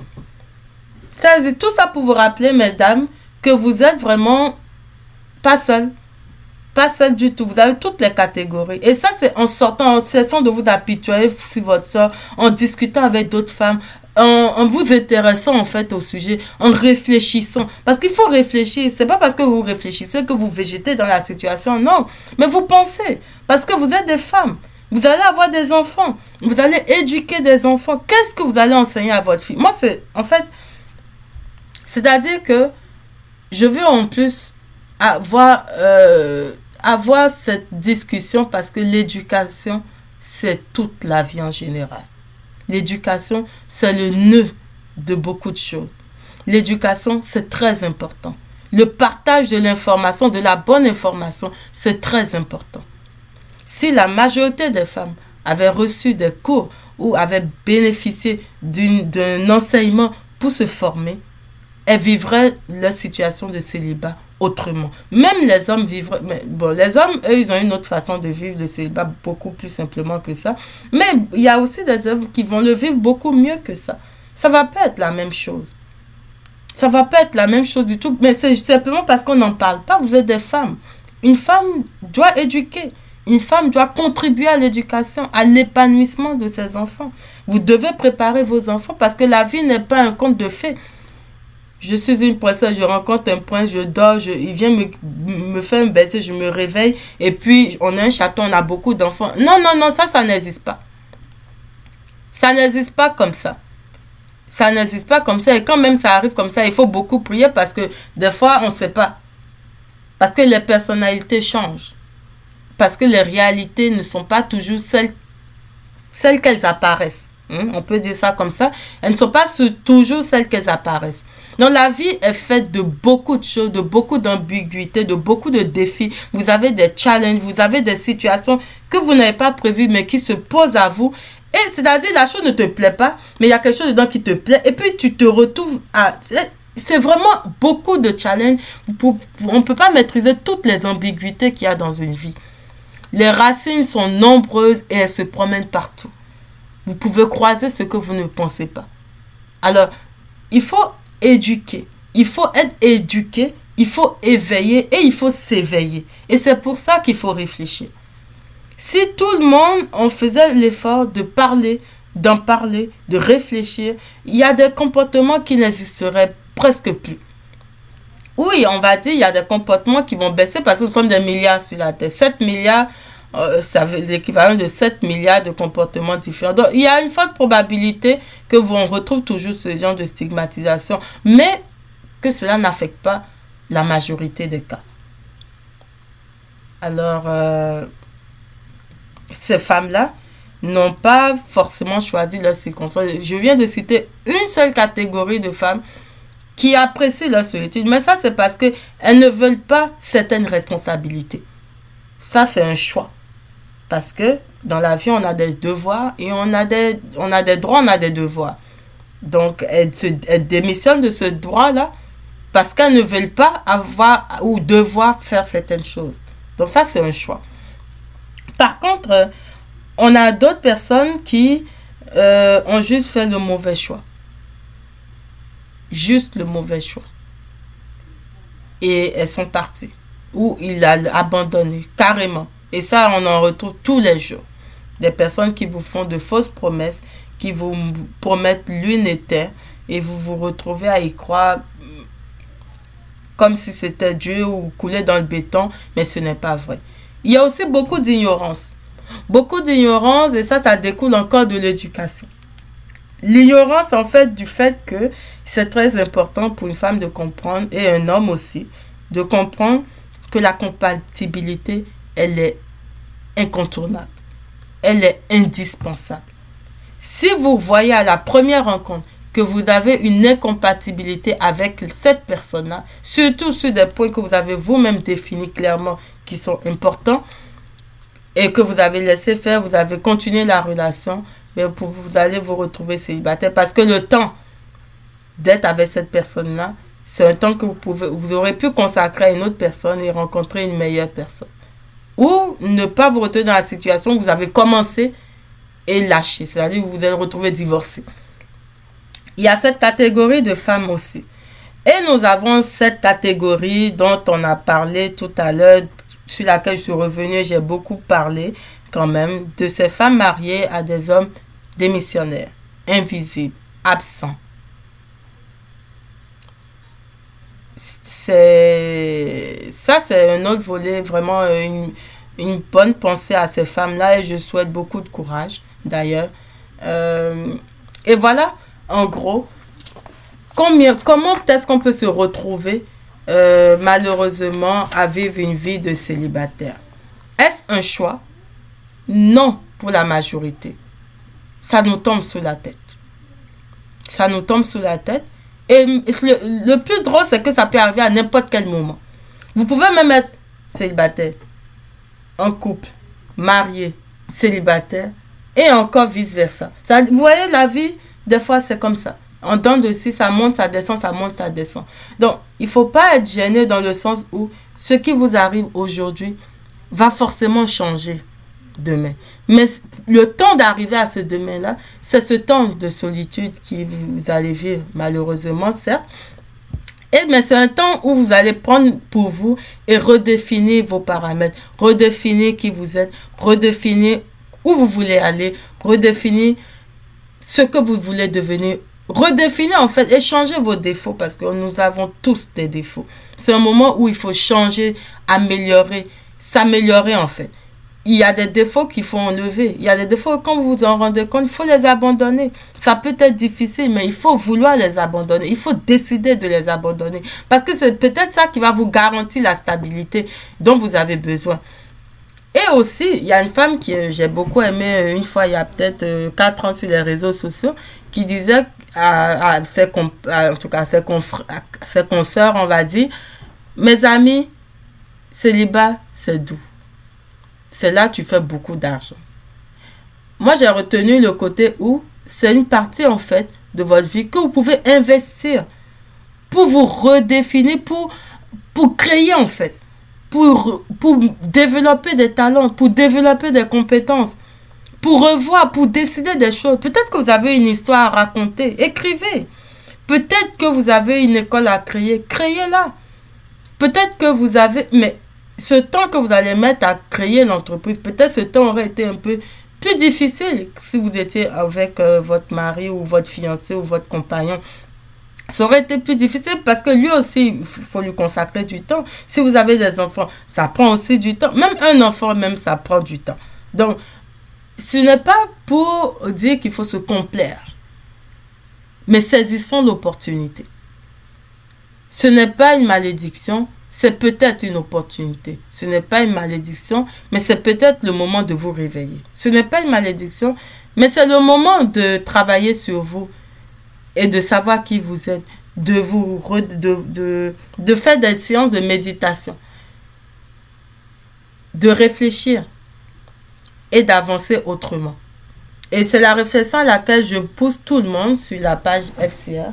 Ça existe. Tout ça pour vous rappeler, mesdames, que vous êtes vraiment pas seul. Pas seul du tout. Vous avez toutes les catégories. Et ça, c'est en sortant, en cessant de vous apitoyer sur votre soeur, en discutant avec d'autres femmes, en, vous intéressant en fait au sujet, en réfléchissant. Parce qu'il faut réfléchir. C'est pas parce que vous réfléchissez que vous végétez dans la situation. Non. Mais vous pensez. Parce que vous êtes des femmes. Vous allez avoir des enfants. Vous allez éduquer des enfants. Qu'est-ce que vous allez enseigner à votre fille? Moi, c'est en fait, c'est-à-dire que je veux en plus avoir, euh, avoir cette discussion parce que l'éducation, c'est toute la vie en général. L'éducation, c'est le nœud de beaucoup de choses. L'éducation, c'est très important. Le partage de l'information, de la bonne information, c'est très important. Si la majorité des femmes avaient reçu des cours ou avaient bénéficié d'un enseignement pour se former, elles vivraient leur situation de célibat autrement. Même les hommes vivraient... Mais bon, les hommes, eux, ils ont une autre façon de vivre le célibat beaucoup plus simplement que ça. Mais il y a aussi des hommes qui vont le vivre beaucoup mieux que ça. Ça va pas être la même chose. Ça va pas être la même chose du tout. Mais c'est simplement parce qu'on n'en parle pas. Vous êtes des femmes. Une femme doit éduquer. Une femme doit contribuer à l'éducation, à l'épanouissement de ses enfants. Vous devez préparer vos enfants parce que la vie n'est pas un conte de fées. Je suis une princesse, je rencontre un prince, je dors, je, il vient me, me faire un baiser, je me réveille, et puis on a un château, on a beaucoup d'enfants. Non, non, non, ça, ça n'existe pas. Ça n'existe pas comme ça. Ça n'existe pas comme ça. Et quand même ça arrive comme ça, il faut beaucoup prier parce que des fois, on ne sait pas. Parce que les personnalités changent. Parce que les réalités ne sont pas toujours celles, celles qu'elles apparaissent. Hein, on peut dire ça comme ça. Elles ne sont pas toujours celles qu'elles apparaissent. Donc la vie est faite de beaucoup de choses, de beaucoup d'ambiguïté, de beaucoup de défis. Vous avez des challenges, vous avez des situations que vous n'avez pas prévues mais qui se posent à vous. Et c'est-à-dire la chose ne te plaît pas, mais il y a quelque chose dedans qui te plaît. Et puis tu te retrouves à... C'est vraiment beaucoup de challenges. On ne peut pas maîtriser toutes les ambiguïtés qu'il y a dans une vie. Les racines sont nombreuses et elles se promènent partout. Vous pouvez croiser ce que vous ne pensez pas. Alors, il faut éduquer. Il faut être éduqué, il faut éveiller et il faut s'éveiller. Et c'est pour ça qu'il faut réfléchir. Si tout le monde en faisait l'effort de parler, d'en parler, de réfléchir, il y a des comportements qui n'existeraient presque plus. Oui, on va dire, il y a des comportements qui vont baisser parce que nous sommes des milliards sur la Terre. 7 milliards, euh, ça veut l'équivalent de 7 milliards de comportements différents. Donc, il y a une forte probabilité que vous retrouve toujours ce genre de stigmatisation, mais que cela n'affecte pas la majorité des cas. Alors, euh, ces femmes-là n'ont pas forcément choisi leur circonstances. Je viens de citer une seule catégorie de femmes qui apprécient leur solitude, mais ça c'est parce qu'elles ne veulent pas certaines responsabilités. Ça c'est un choix. Parce que dans la vie, on a des devoirs et on a des, on a des droits, on a des devoirs. Donc, elle, se, démissionne de ce droit-là parce qu'elles ne veulent pas avoir ou devoir faire certaines choses. Donc ça, c'est un choix. Par contre, euh, on a d'autres personnes qui euh, ont juste fait le mauvais choix. Juste le mauvais choix. Et elles sont parties. Ou il a abandonné, carrément. Et ça, on en retrouve tous les jours. Des personnes qui vous font de fausses promesses, qui vous promettent l'une et terre, et vous vous retrouvez à y croire comme si c'était Dieu ou couler dans le béton, mais ce n'est pas vrai. Il y a aussi beaucoup d'ignorance. Beaucoup d'ignorance, et ça, ça découle encore de l'éducation. L'ignorance, en fait, du fait que c'est très important pour une femme de comprendre, et un homme aussi, de comprendre que la compatibilité, elle est incontournable. Elle est indispensable. Si vous voyez à la première rencontre que vous avez une incompatibilité avec cette personne-là, surtout sur des points que vous avez vous-même définis clairement qui sont importants et que vous avez laissé faire, vous avez continué la relation, mais vous allez vous retrouver célibataire parce que le temps d'être avec cette personne-là, c'est un temps que vous pouvez, vous aurez pu consacrer à une autre personne et rencontrer une meilleure personne. Ou ne pas vous retrouver dans la situation où vous avez commencé et lâché, c'est-à-dire que vous allez retrouver divorcé. Il y a cette catégorie de femmes aussi. Et nous avons cette catégorie dont on a parlé tout à l'heure, sur laquelle je suis revenue, j'ai beaucoup parlé quand même, de ces femmes mariées à des hommes démissionnaires, invisibles, absents. C'est ça, c'est un autre volet, vraiment une, une, bonne pensée à ces femmes-là et je souhaite beaucoup de courage d'ailleurs. Euh, et voilà, en gros, comment est-ce qu'on peut se retrouver euh, malheureusement à vivre une vie de célibataire? Est-ce un choix? Non pour la majorité. Ça nous tombe sous la tête. Ça nous tombe sous la tête. Et le, plus drôle, c'est que ça peut arriver à n'importe quel moment. Vous pouvez même être célibataire, en couple, marié, célibataire, et encore vice-versa. Vous voyez, la vie, des fois, c'est comme ça. En dents de si ça monte, ça descend, ça monte, ça descend. Donc, il ne faut pas être gêné dans le sens où ce qui vous arrive aujourd'hui va forcément changer demain. Mais le temps d'arriver à ce demain-là, c'est ce temps de solitude qui vous allez vivre, malheureusement, certes. Et mais c'est un temps où vous allez prendre pour vous et redéfinir vos paramètres, redéfinir qui vous êtes, redéfinir où vous voulez aller, redéfinir ce que vous voulez devenir. Redéfinir en fait, échanger vos défauts parce que nous avons tous des défauts. C'est un moment où il faut changer, améliorer, s'améliorer en fait. Il y a des défauts qu'il faut enlever. Il y a des défauts, quand vous vous en rendez compte, il faut les abandonner. Ça peut être difficile, mais il faut vouloir les abandonner. Il faut décider de les abandonner. Parce que c'est peut-être ça qui va vous garantir la stabilité dont vous avez besoin. Et aussi, il y a une femme que j'ai beaucoup aimé euh, une fois, il y a peut-être euh, quatre ans sur les réseaux sociaux, qui disait à, ses, tout cas à ses, ses consoeurs, on va dire, mes amis, célibat, c'est doux. C'est là que tu fais beaucoup d'argent. Moi, j'ai retenu le côté où c'est une partie, en fait, de votre vie que vous pouvez investir pour vous redéfinir, pour, pour créer, en fait pour, pour développer des talents, pour développer des compétences, pour revoir, pour décider des choses. Peut-être que vous avez une histoire à raconter, écrivez. Peut-être que vous avez une école à créer, créez-la. Peut-être que vous avez... Mais ce temps que vous allez mettre à créer l'entreprise, peut-être ce temps aurait été un peu plus difficile si vous étiez avec euh, votre mari ou votre fiancé ou votre compagnon ça aurait été plus difficile parce que lui aussi, il faut lui consacrer du temps. Si vous avez des enfants, ça prend aussi du temps. Même un enfant, même, ça prend du temps. Donc, ce n'est pas pour dire qu'il faut se complaire, mais saisissons l'opportunité. Ce n'est pas une malédiction, c'est peut-être une opportunité. Ce n'est pas une malédiction, mais c'est peut-être le moment de vous réveiller. Ce n'est pas une malédiction, mais c'est le moment de travailler sur vous, et de savoir qui vous êtes, de, vous de, faire des séances de méditation, de réfléchir et d'avancer autrement. Et c'est la réflexion à laquelle je pousse tout le monde sur la page FCR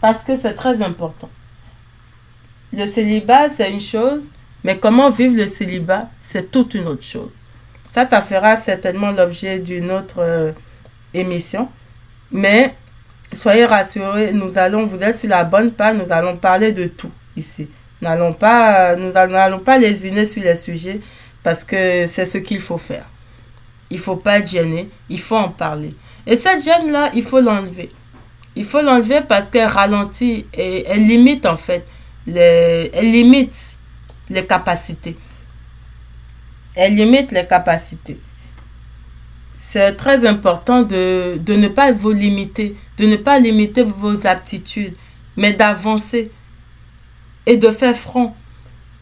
parce que c'est très important. Le célibat, c'est une chose, mais comment vivre le célibat, c'est toute une autre chose. Ça, ça fera certainement l'objet d'une autre euh, émission. Mais soyez rassurés, nous allons, vous êtes sur la bonne page, nous allons parler de tout ici. Nous n'allons pas, nous n'allons pas lésiner sur les sujets parce que c'est ce qu'il faut faire. Il faut pas être gêné, il faut en parler. Et cette gêne-là, il faut l'enlever. Il faut l'enlever parce qu'elle ralentit et elle limite en fait, elle limite les capacités. Elle limite les capacités. C'est très important de, de ne pas vous limiter, de ne pas limiter vos aptitudes, mais d'avancer et de faire front.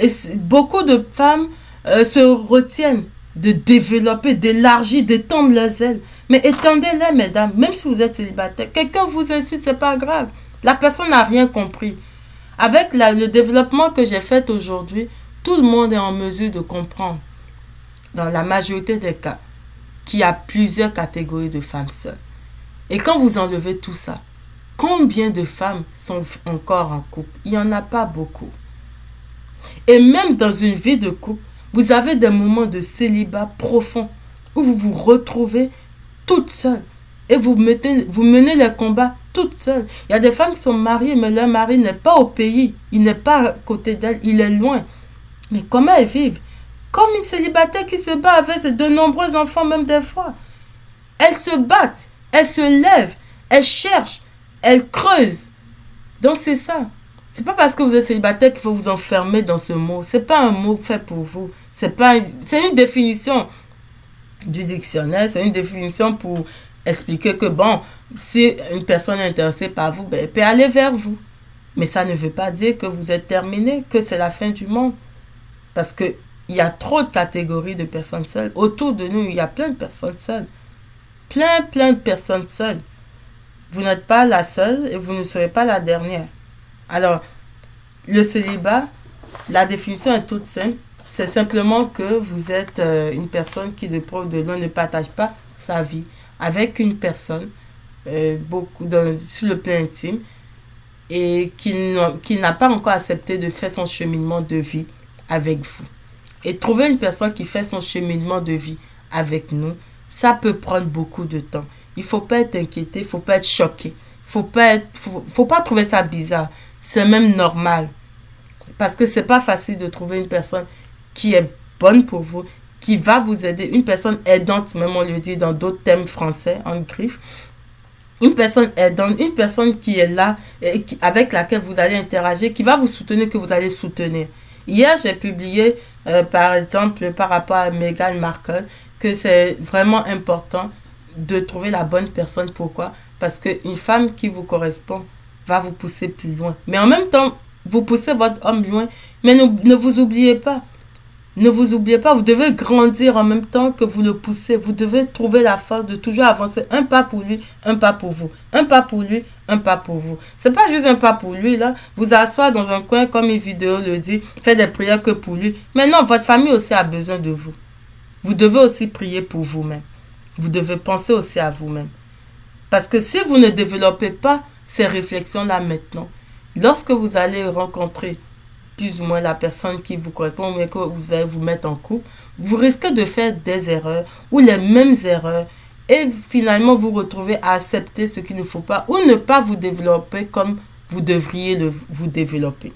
Et beaucoup de femmes euh, se retiennent de développer, d'élargir, d'étendre leurs ailes. Mais étendez-les, mesdames, même si vous êtes célibataire. Quelqu'un vous insulte, c'est pas grave. La personne n'a rien compris. Avec le développement que j'ai fait aujourd'hui, tout le monde est en mesure de comprendre, dans la majorité des cas, qu'il y a plusieurs catégories de femmes seules. Et quand vous enlevez tout ça, combien de femmes sont encore en couple? Il n'y en a pas beaucoup. Et même dans une vie de couple, vous avez des moments de célibat profond où vous vous retrouvez toute seule et vous, vous menez les combats toute seule. Il y a des femmes qui sont mariées, mais leur mari n'est pas au pays, il n'est pas à côté d'elle, il est loin. Mais comment elles vivent? Comme une célibataire qui se bat avec de nombreux enfants, même des fois. Elles se battent, elles se lèvent, elles cherchent, elles creusent. Donc c'est ça. C'est pas parce que vous êtes célibataire qu'il faut vous enfermer dans ce mot. C'est pas un mot fait pour vous. C'est pas c'est une définition du dictionnaire, c'est une définition pour expliquer que bon, si une personne est intéressée par vous, ben, elle peut aller vers vous. Mais ça ne veut pas dire que vous êtes terminé, que c'est la fin du monde. Parce qu'il y a trop de catégories de personnes seules. Autour de nous, il y a plein de personnes seules. Plein, plein de personnes seules. Vous n'êtes pas la seule et vous ne serez pas la dernière. Alors, le célibat, la définition est toute simple. C'est simplement que vous êtes euh, une personne qui, de preuve de loin, ne partage pas sa vie avec une personne euh, beaucoup sur le plan intime et qui n'a pas encore accepté de faire son cheminement de vie avec vous. Et trouver une personne qui fait son cheminement de vie avec nous, ça peut prendre beaucoup de temps. Il faut pas être inquiété, faut pas être choqué. Faut pas être, faut pas trouver ça bizarre c'est même normal. Parce que c'est pas facile de trouver une personne qui est bonne pour vous, qui va vous aider, une personne aidante, même on le dit dans d'autres thèmes français, en griffe. Une personne aidante, une personne qui est là, et avec laquelle vous allez interagir, qui va vous soutenir, que vous allez soutenir. Hier, j'ai publié, euh, par exemple, par rapport à Meghan Markle, que c'est vraiment important de trouver la bonne personne. Pourquoi? Parce qu'une femme qui vous correspond, va vous pousser plus loin. Mais en même temps, vous poussez votre homme loin. Mais ne, ne vous oubliez pas. Ne vous oubliez pas, vous devez grandir en même temps que vous le poussez. Vous devez trouver la force de toujours avancer un pas pour lui, un pas pour vous. Un pas pour lui, un pas pour vous. C'est pas juste un pas pour lui, là. Vous asseoir dans un coin, comme une vidéo le dit, faire des prières que pour lui. Mais non, votre famille aussi a besoin de vous. Vous devez aussi prier pour vous-même. Vous devez penser aussi à vous-même. Parce que si vous ne développez pas ces réflexions-là maintenant. Lorsque vous allez rencontrer plus ou moins la personne qui vous correspond, mais que vous allez vous mettre en couple, vous risquez de faire des erreurs ou les mêmes erreurs et finalement vous retrouvez à accepter ce qu'il ne faut pas ou ne pas vous développer comme vous devriez le, vous développer.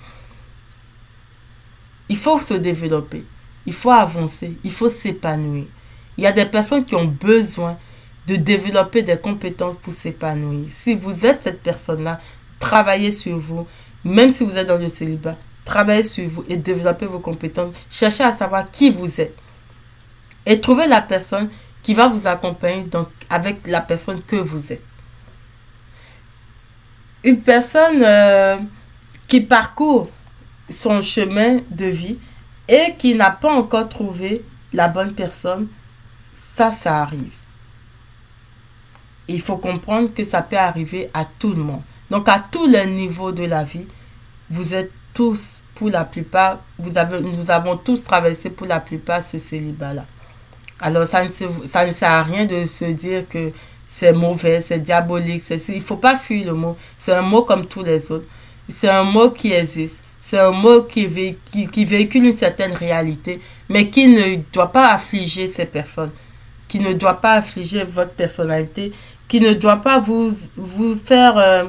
Il faut se développer, il faut avancer, il faut s'épanouir. Il y a des personnes qui ont besoin de développer des compétences pour s'épanouir. Si vous êtes cette personne-là, travaillez sur vous, même si vous êtes dans le célibat, travaillez sur vous et développez vos compétences. Cherchez à savoir qui vous êtes. Et trouvez la personne qui va vous accompagner donc, avec la personne que vous êtes. Une personne euh, qui parcourt son chemin de vie et qui n'a pas encore trouvé la bonne personne, ça, ça arrive il faut comprendre que ça peut arriver à tout le monde. Donc à tous les niveaux de la vie, vous êtes tous, pour la plupart, vous avez, nous avons tous traversé pour la plupart ce célibat-là. Alors ça ne, ça ne sert à rien de se dire que c'est mauvais, c'est diabolique. il ne faut pas fuir le mot. C'est un mot comme tous les autres. C'est un mot qui existe. C'est un mot qui, qui, qui, véhicule une certaine réalité, mais qui ne doit pas affliger ces personnes, qui ne doit pas affliger votre personnalité, qui ne doit pas vous, vous faire... Euh,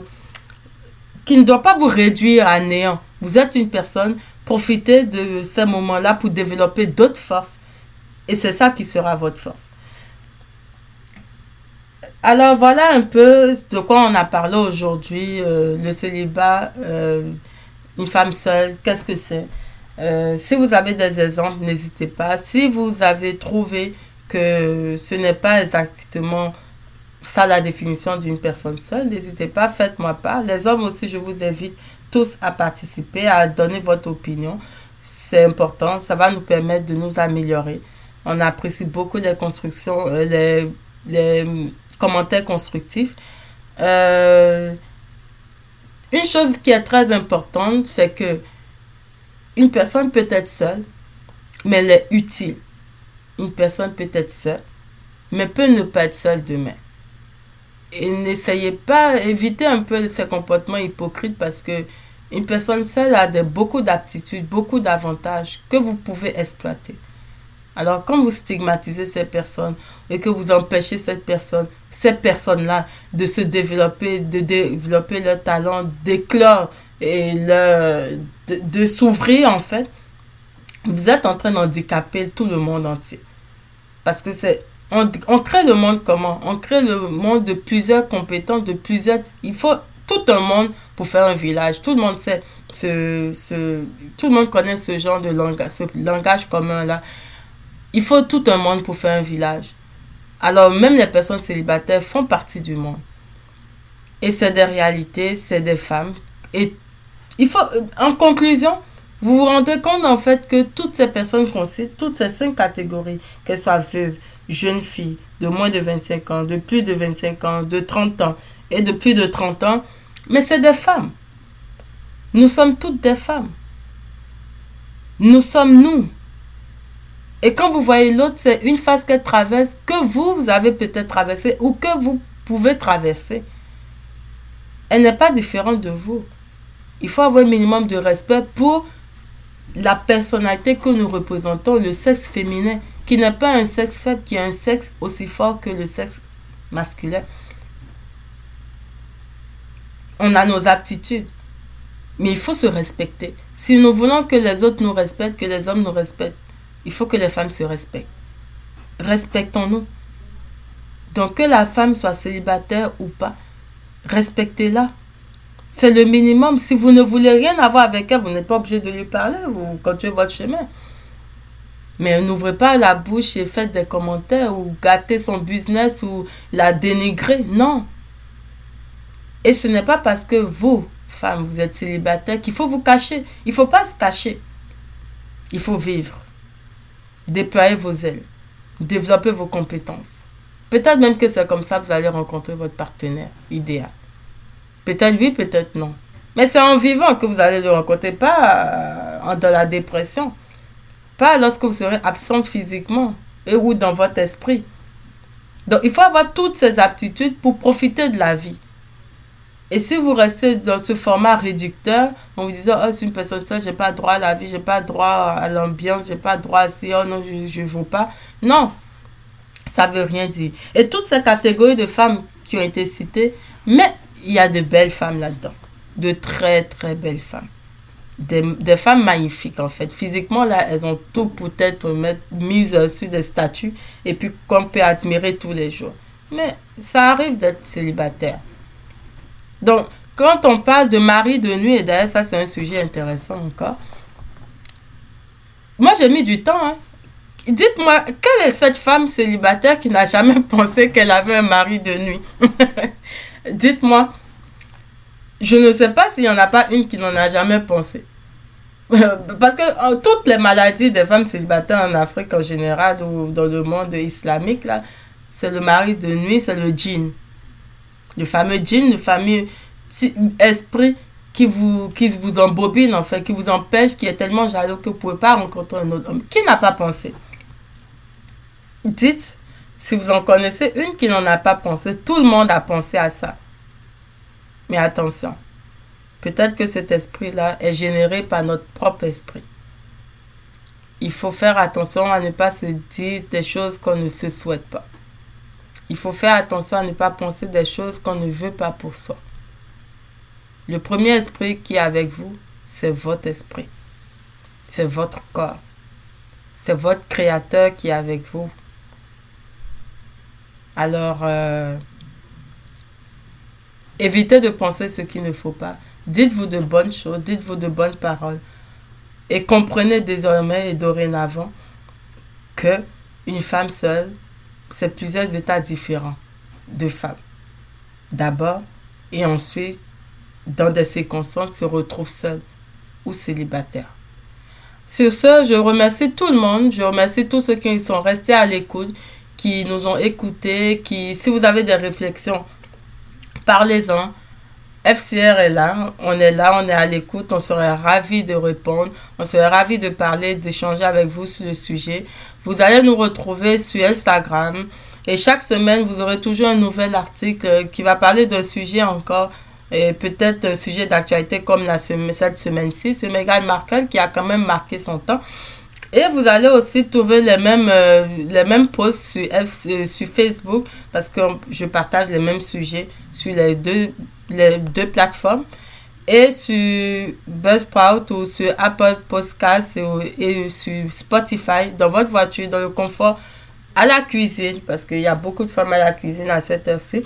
qui ne doit pas vous réduire à néant. Vous êtes une personne, profitez de ces moments-là pour développer d'autres forces. Et c'est ça qui sera votre force. Alors voilà un peu de quoi on a parlé aujourd'hui, euh, le célibat, euh, une femme seule, qu'est-ce que c'est? Euh, Si vous avez des exemples, n'hésitez pas. Si vous avez trouvé que ce n'est pas exactement ça la définition d'une personne seule, n'hésitez pas, faites-moi part. Les hommes aussi, je vous invite tous à participer, à donner votre opinion. C'est important, ça va nous permettre de nous améliorer. On apprécie beaucoup les constructions, les, les commentaires constructifs. Euh, une chose qui est très importante, c'est que une personne peut être seule, mais elle est utile. Une personne peut être seule, mais peut ne pas être seule demain. Et n'essayez pas, évitez un peu ces comportements hypocrites parce que une personne seule a de, beaucoup d'aptitudes, beaucoup d'avantages que vous pouvez exploiter. Alors, quand vous stigmatisez ces personnes et que vous empêchez cette personne, ces personnes-là de se développer, de développer leur talent, d'éclore et de, s'ouvrir, en fait, vous êtes en train d'handicaper tout le monde entier. Parce que c'est. On, on, crée le monde comment? On crée le monde de plusieurs compétences, de plusieurs. Il faut tout un monde pour faire un village. Tout le monde sait. Ce, ce, tout le monde connaît ce genre de langage, ce langage commun-là. Il faut tout un monde pour faire un village. Alors même les personnes célibataires font partie du monde. Et c'est des réalités, c'est des femmes. Et il faut, en conclusion, vous vous rendez compte en fait que toutes ces personnes qu'on cite, toutes ces cinq catégories, qu'elles soient veuves, jeunes filles, de moins de 25 ans, de plus de 25 ans, de 30 ans et de plus de 30 ans, mais c'est des femmes. Nous sommes toutes des femmes. Nous sommes nous. Et quand vous voyez l'autre, c'est une phase qu'elle traverse, que vous, avez peut-être traversé ou que vous pouvez traverser. Elle n'est pas différente de vous. Il faut avoir un minimum de respect pour la personnalité que nous représentons, le sexe féminin, qui n'est pas un sexe faible, qui est un sexe aussi fort que le sexe masculin. On a nos aptitudes, mais il faut se respecter. Si nous voulons que les autres nous respectent, que les hommes nous respectent, il faut que les femmes se respectent. Respectons-nous. Donc que la femme soit célibataire ou pas, respectez-la. C'est le minimum. Si vous ne voulez rien avoir avec elle, vous n'êtes pas obligé de lui parler, vous continuez votre chemin. Mais n'ouvrez pas la bouche et faites des commentaires ou gâtez son business ou la dénigrer. Non. Et ce n'est pas parce que vous, femme, vous êtes célibataire qu'il faut vous cacher. Il ne faut pas se cacher. Il faut vivre. Déployez vos ailes. Développez vos compétences. Peut-être même que c'est comme ça que vous allez rencontrer votre partenaire idéal. Peut-être oui, peut-être non. Mais c'est en vivant que vous allez le rencontrer, pas euh, dans la dépression. Pas lorsque vous serez absent physiquement et ou dans votre esprit. Donc, il faut avoir toutes ces aptitudes pour profiter de la vie. Et si vous restez dans ce format réducteur, en vous disant, oh, c'est une personne seule, j'ai pas droit à la vie, j'ai pas droit à l'ambiance, j'ai pas droit à si, oh non, je ne veux pas. Non, ça veut rien dire. Et toutes ces catégories de femmes qui ont été citées, mais il y a de belles femmes là-dedans. De très, très belles femmes. Des, des, femmes magnifiques en fait. Physiquement, là, elles ont tout pour être mises sur des statues et puis qu'on peut admirer tous les jours. Mais ça arrive d'être célibataire. Donc, quand on parle de mari de nuit, et d'ailleurs, ça, c'est un sujet intéressant encore. Moi, j'ai mis du temps. Hein. Dites-moi, quelle est cette femme célibataire qui n'a jamais pensé qu'elle avait un mari de nuit? Dites-moi. Je ne sais pas s'il n'y en a pas une qui n'en a jamais pensé. Parce que toutes les maladies des femmes célibataires en Afrique en général ou dans le monde islamique, c'est le mari de nuit, c'est le djinn. Le fameux djinn, le fameux esprit qui vous, qui vous embobine, en fait, qui vous empêche, qui est tellement jaloux que vous ne pouvez pas rencontrer un autre homme. Qui n'a pas pensé? Dites, si vous en connaissez une qui n'en a pas pensé, tout le monde a pensé à ça. Mais attention, Peut-être que cet esprit-là est généré par notre propre esprit. Il faut faire attention à ne pas se dire des choses qu'on ne se souhaite pas. Il faut faire attention à ne pas penser des choses qu'on ne veut pas pour soi. Le premier esprit qui est avec vous, c'est votre esprit. C'est votre corps. C'est votre créateur qui est avec vous. Alors, euh, évitez de penser ce qu'il ne faut pas. Dites-vous de bonnes choses, dites-vous de bonnes paroles. Et comprenez désormais et dorénavant que une femme seule, c'est plusieurs états différents de femmes. D'abord, et ensuite, dans des circonstances, se retrouve seule ou célibataire. Sur ce, je remercie tout le monde, je remercie tous ceux qui sont restés à l'écoute, qui nous ont écoutés, qui, si vous avez des réflexions, parlez-en. FCR est là, on est là, on est à l'écoute, on serait ravis de répondre, on serait ravis de parler, d'échanger avec vous sur le sujet. Vous allez nous retrouver sur Instagram et chaque semaine, vous aurez toujours un nouvel article qui va parler d'un sujet encore et peut-être un sujet d'actualité comme la, cette semaine-ci sur Meghan Markle qui a quand même marqué son temps. Et vous allez aussi trouver les mêmes, euh, les mêmes posts sur, euh, sur Facebook parce que je partage les mêmes sujets sur les deux, les deux plateformes. Et sur Buzzsprout ou sur Apple Podcasts et, sur Spotify, dans votre voiture, dans le confort, à la cuisine, parce qu'il y a beaucoup de femmes à la cuisine à cette heure-ci.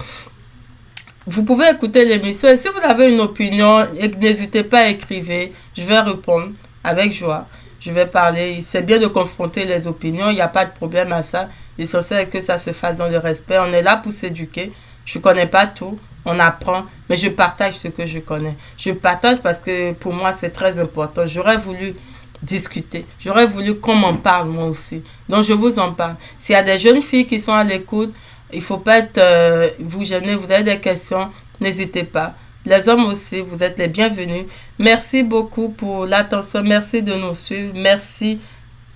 Vous pouvez écouter l'émission et si vous avez une opinion, n'hésitez pas à écrire. Je vais répondre avec joie je vais parler. C'est bien de confronter les opinions, il n'y a pas de problème à ça. L'essentiel est que ça se fasse dans le respect. On est là pour s'éduquer. Je ne connais pas tout, on apprend, mais je partage ce que je connais. Je partage parce que pour moi, c'est très important. J'aurais voulu discuter. J'aurais voulu qu'on m'en parle moi aussi. Donc, je vous en parle. S'il y a des jeunes filles qui sont à l'écoute, il ne faut pas être, euh, vous gêner, vous avez des questions, n'hésitez pas. Les hommes aussi, vous êtes les bienvenus. Merci beaucoup pour l'attention. Merci de nous suivre. Merci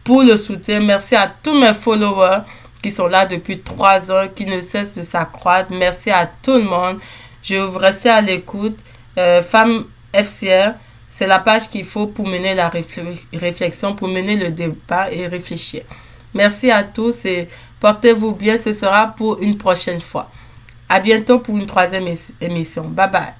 pour le soutien. Merci à tous mes followers qui sont là depuis trois ans, qui ne cessent de s'accroître. Merci à tout le monde. Je vous rester à l'écoute. Euh, Femme FCR, c'est la page qu'il faut pour mener la réflexion, pour mener le débat et réfléchir. Merci à tous et portez-vous bien. Ce sera pour une prochaine fois. À bientôt pour une troisième émission. Bye bye.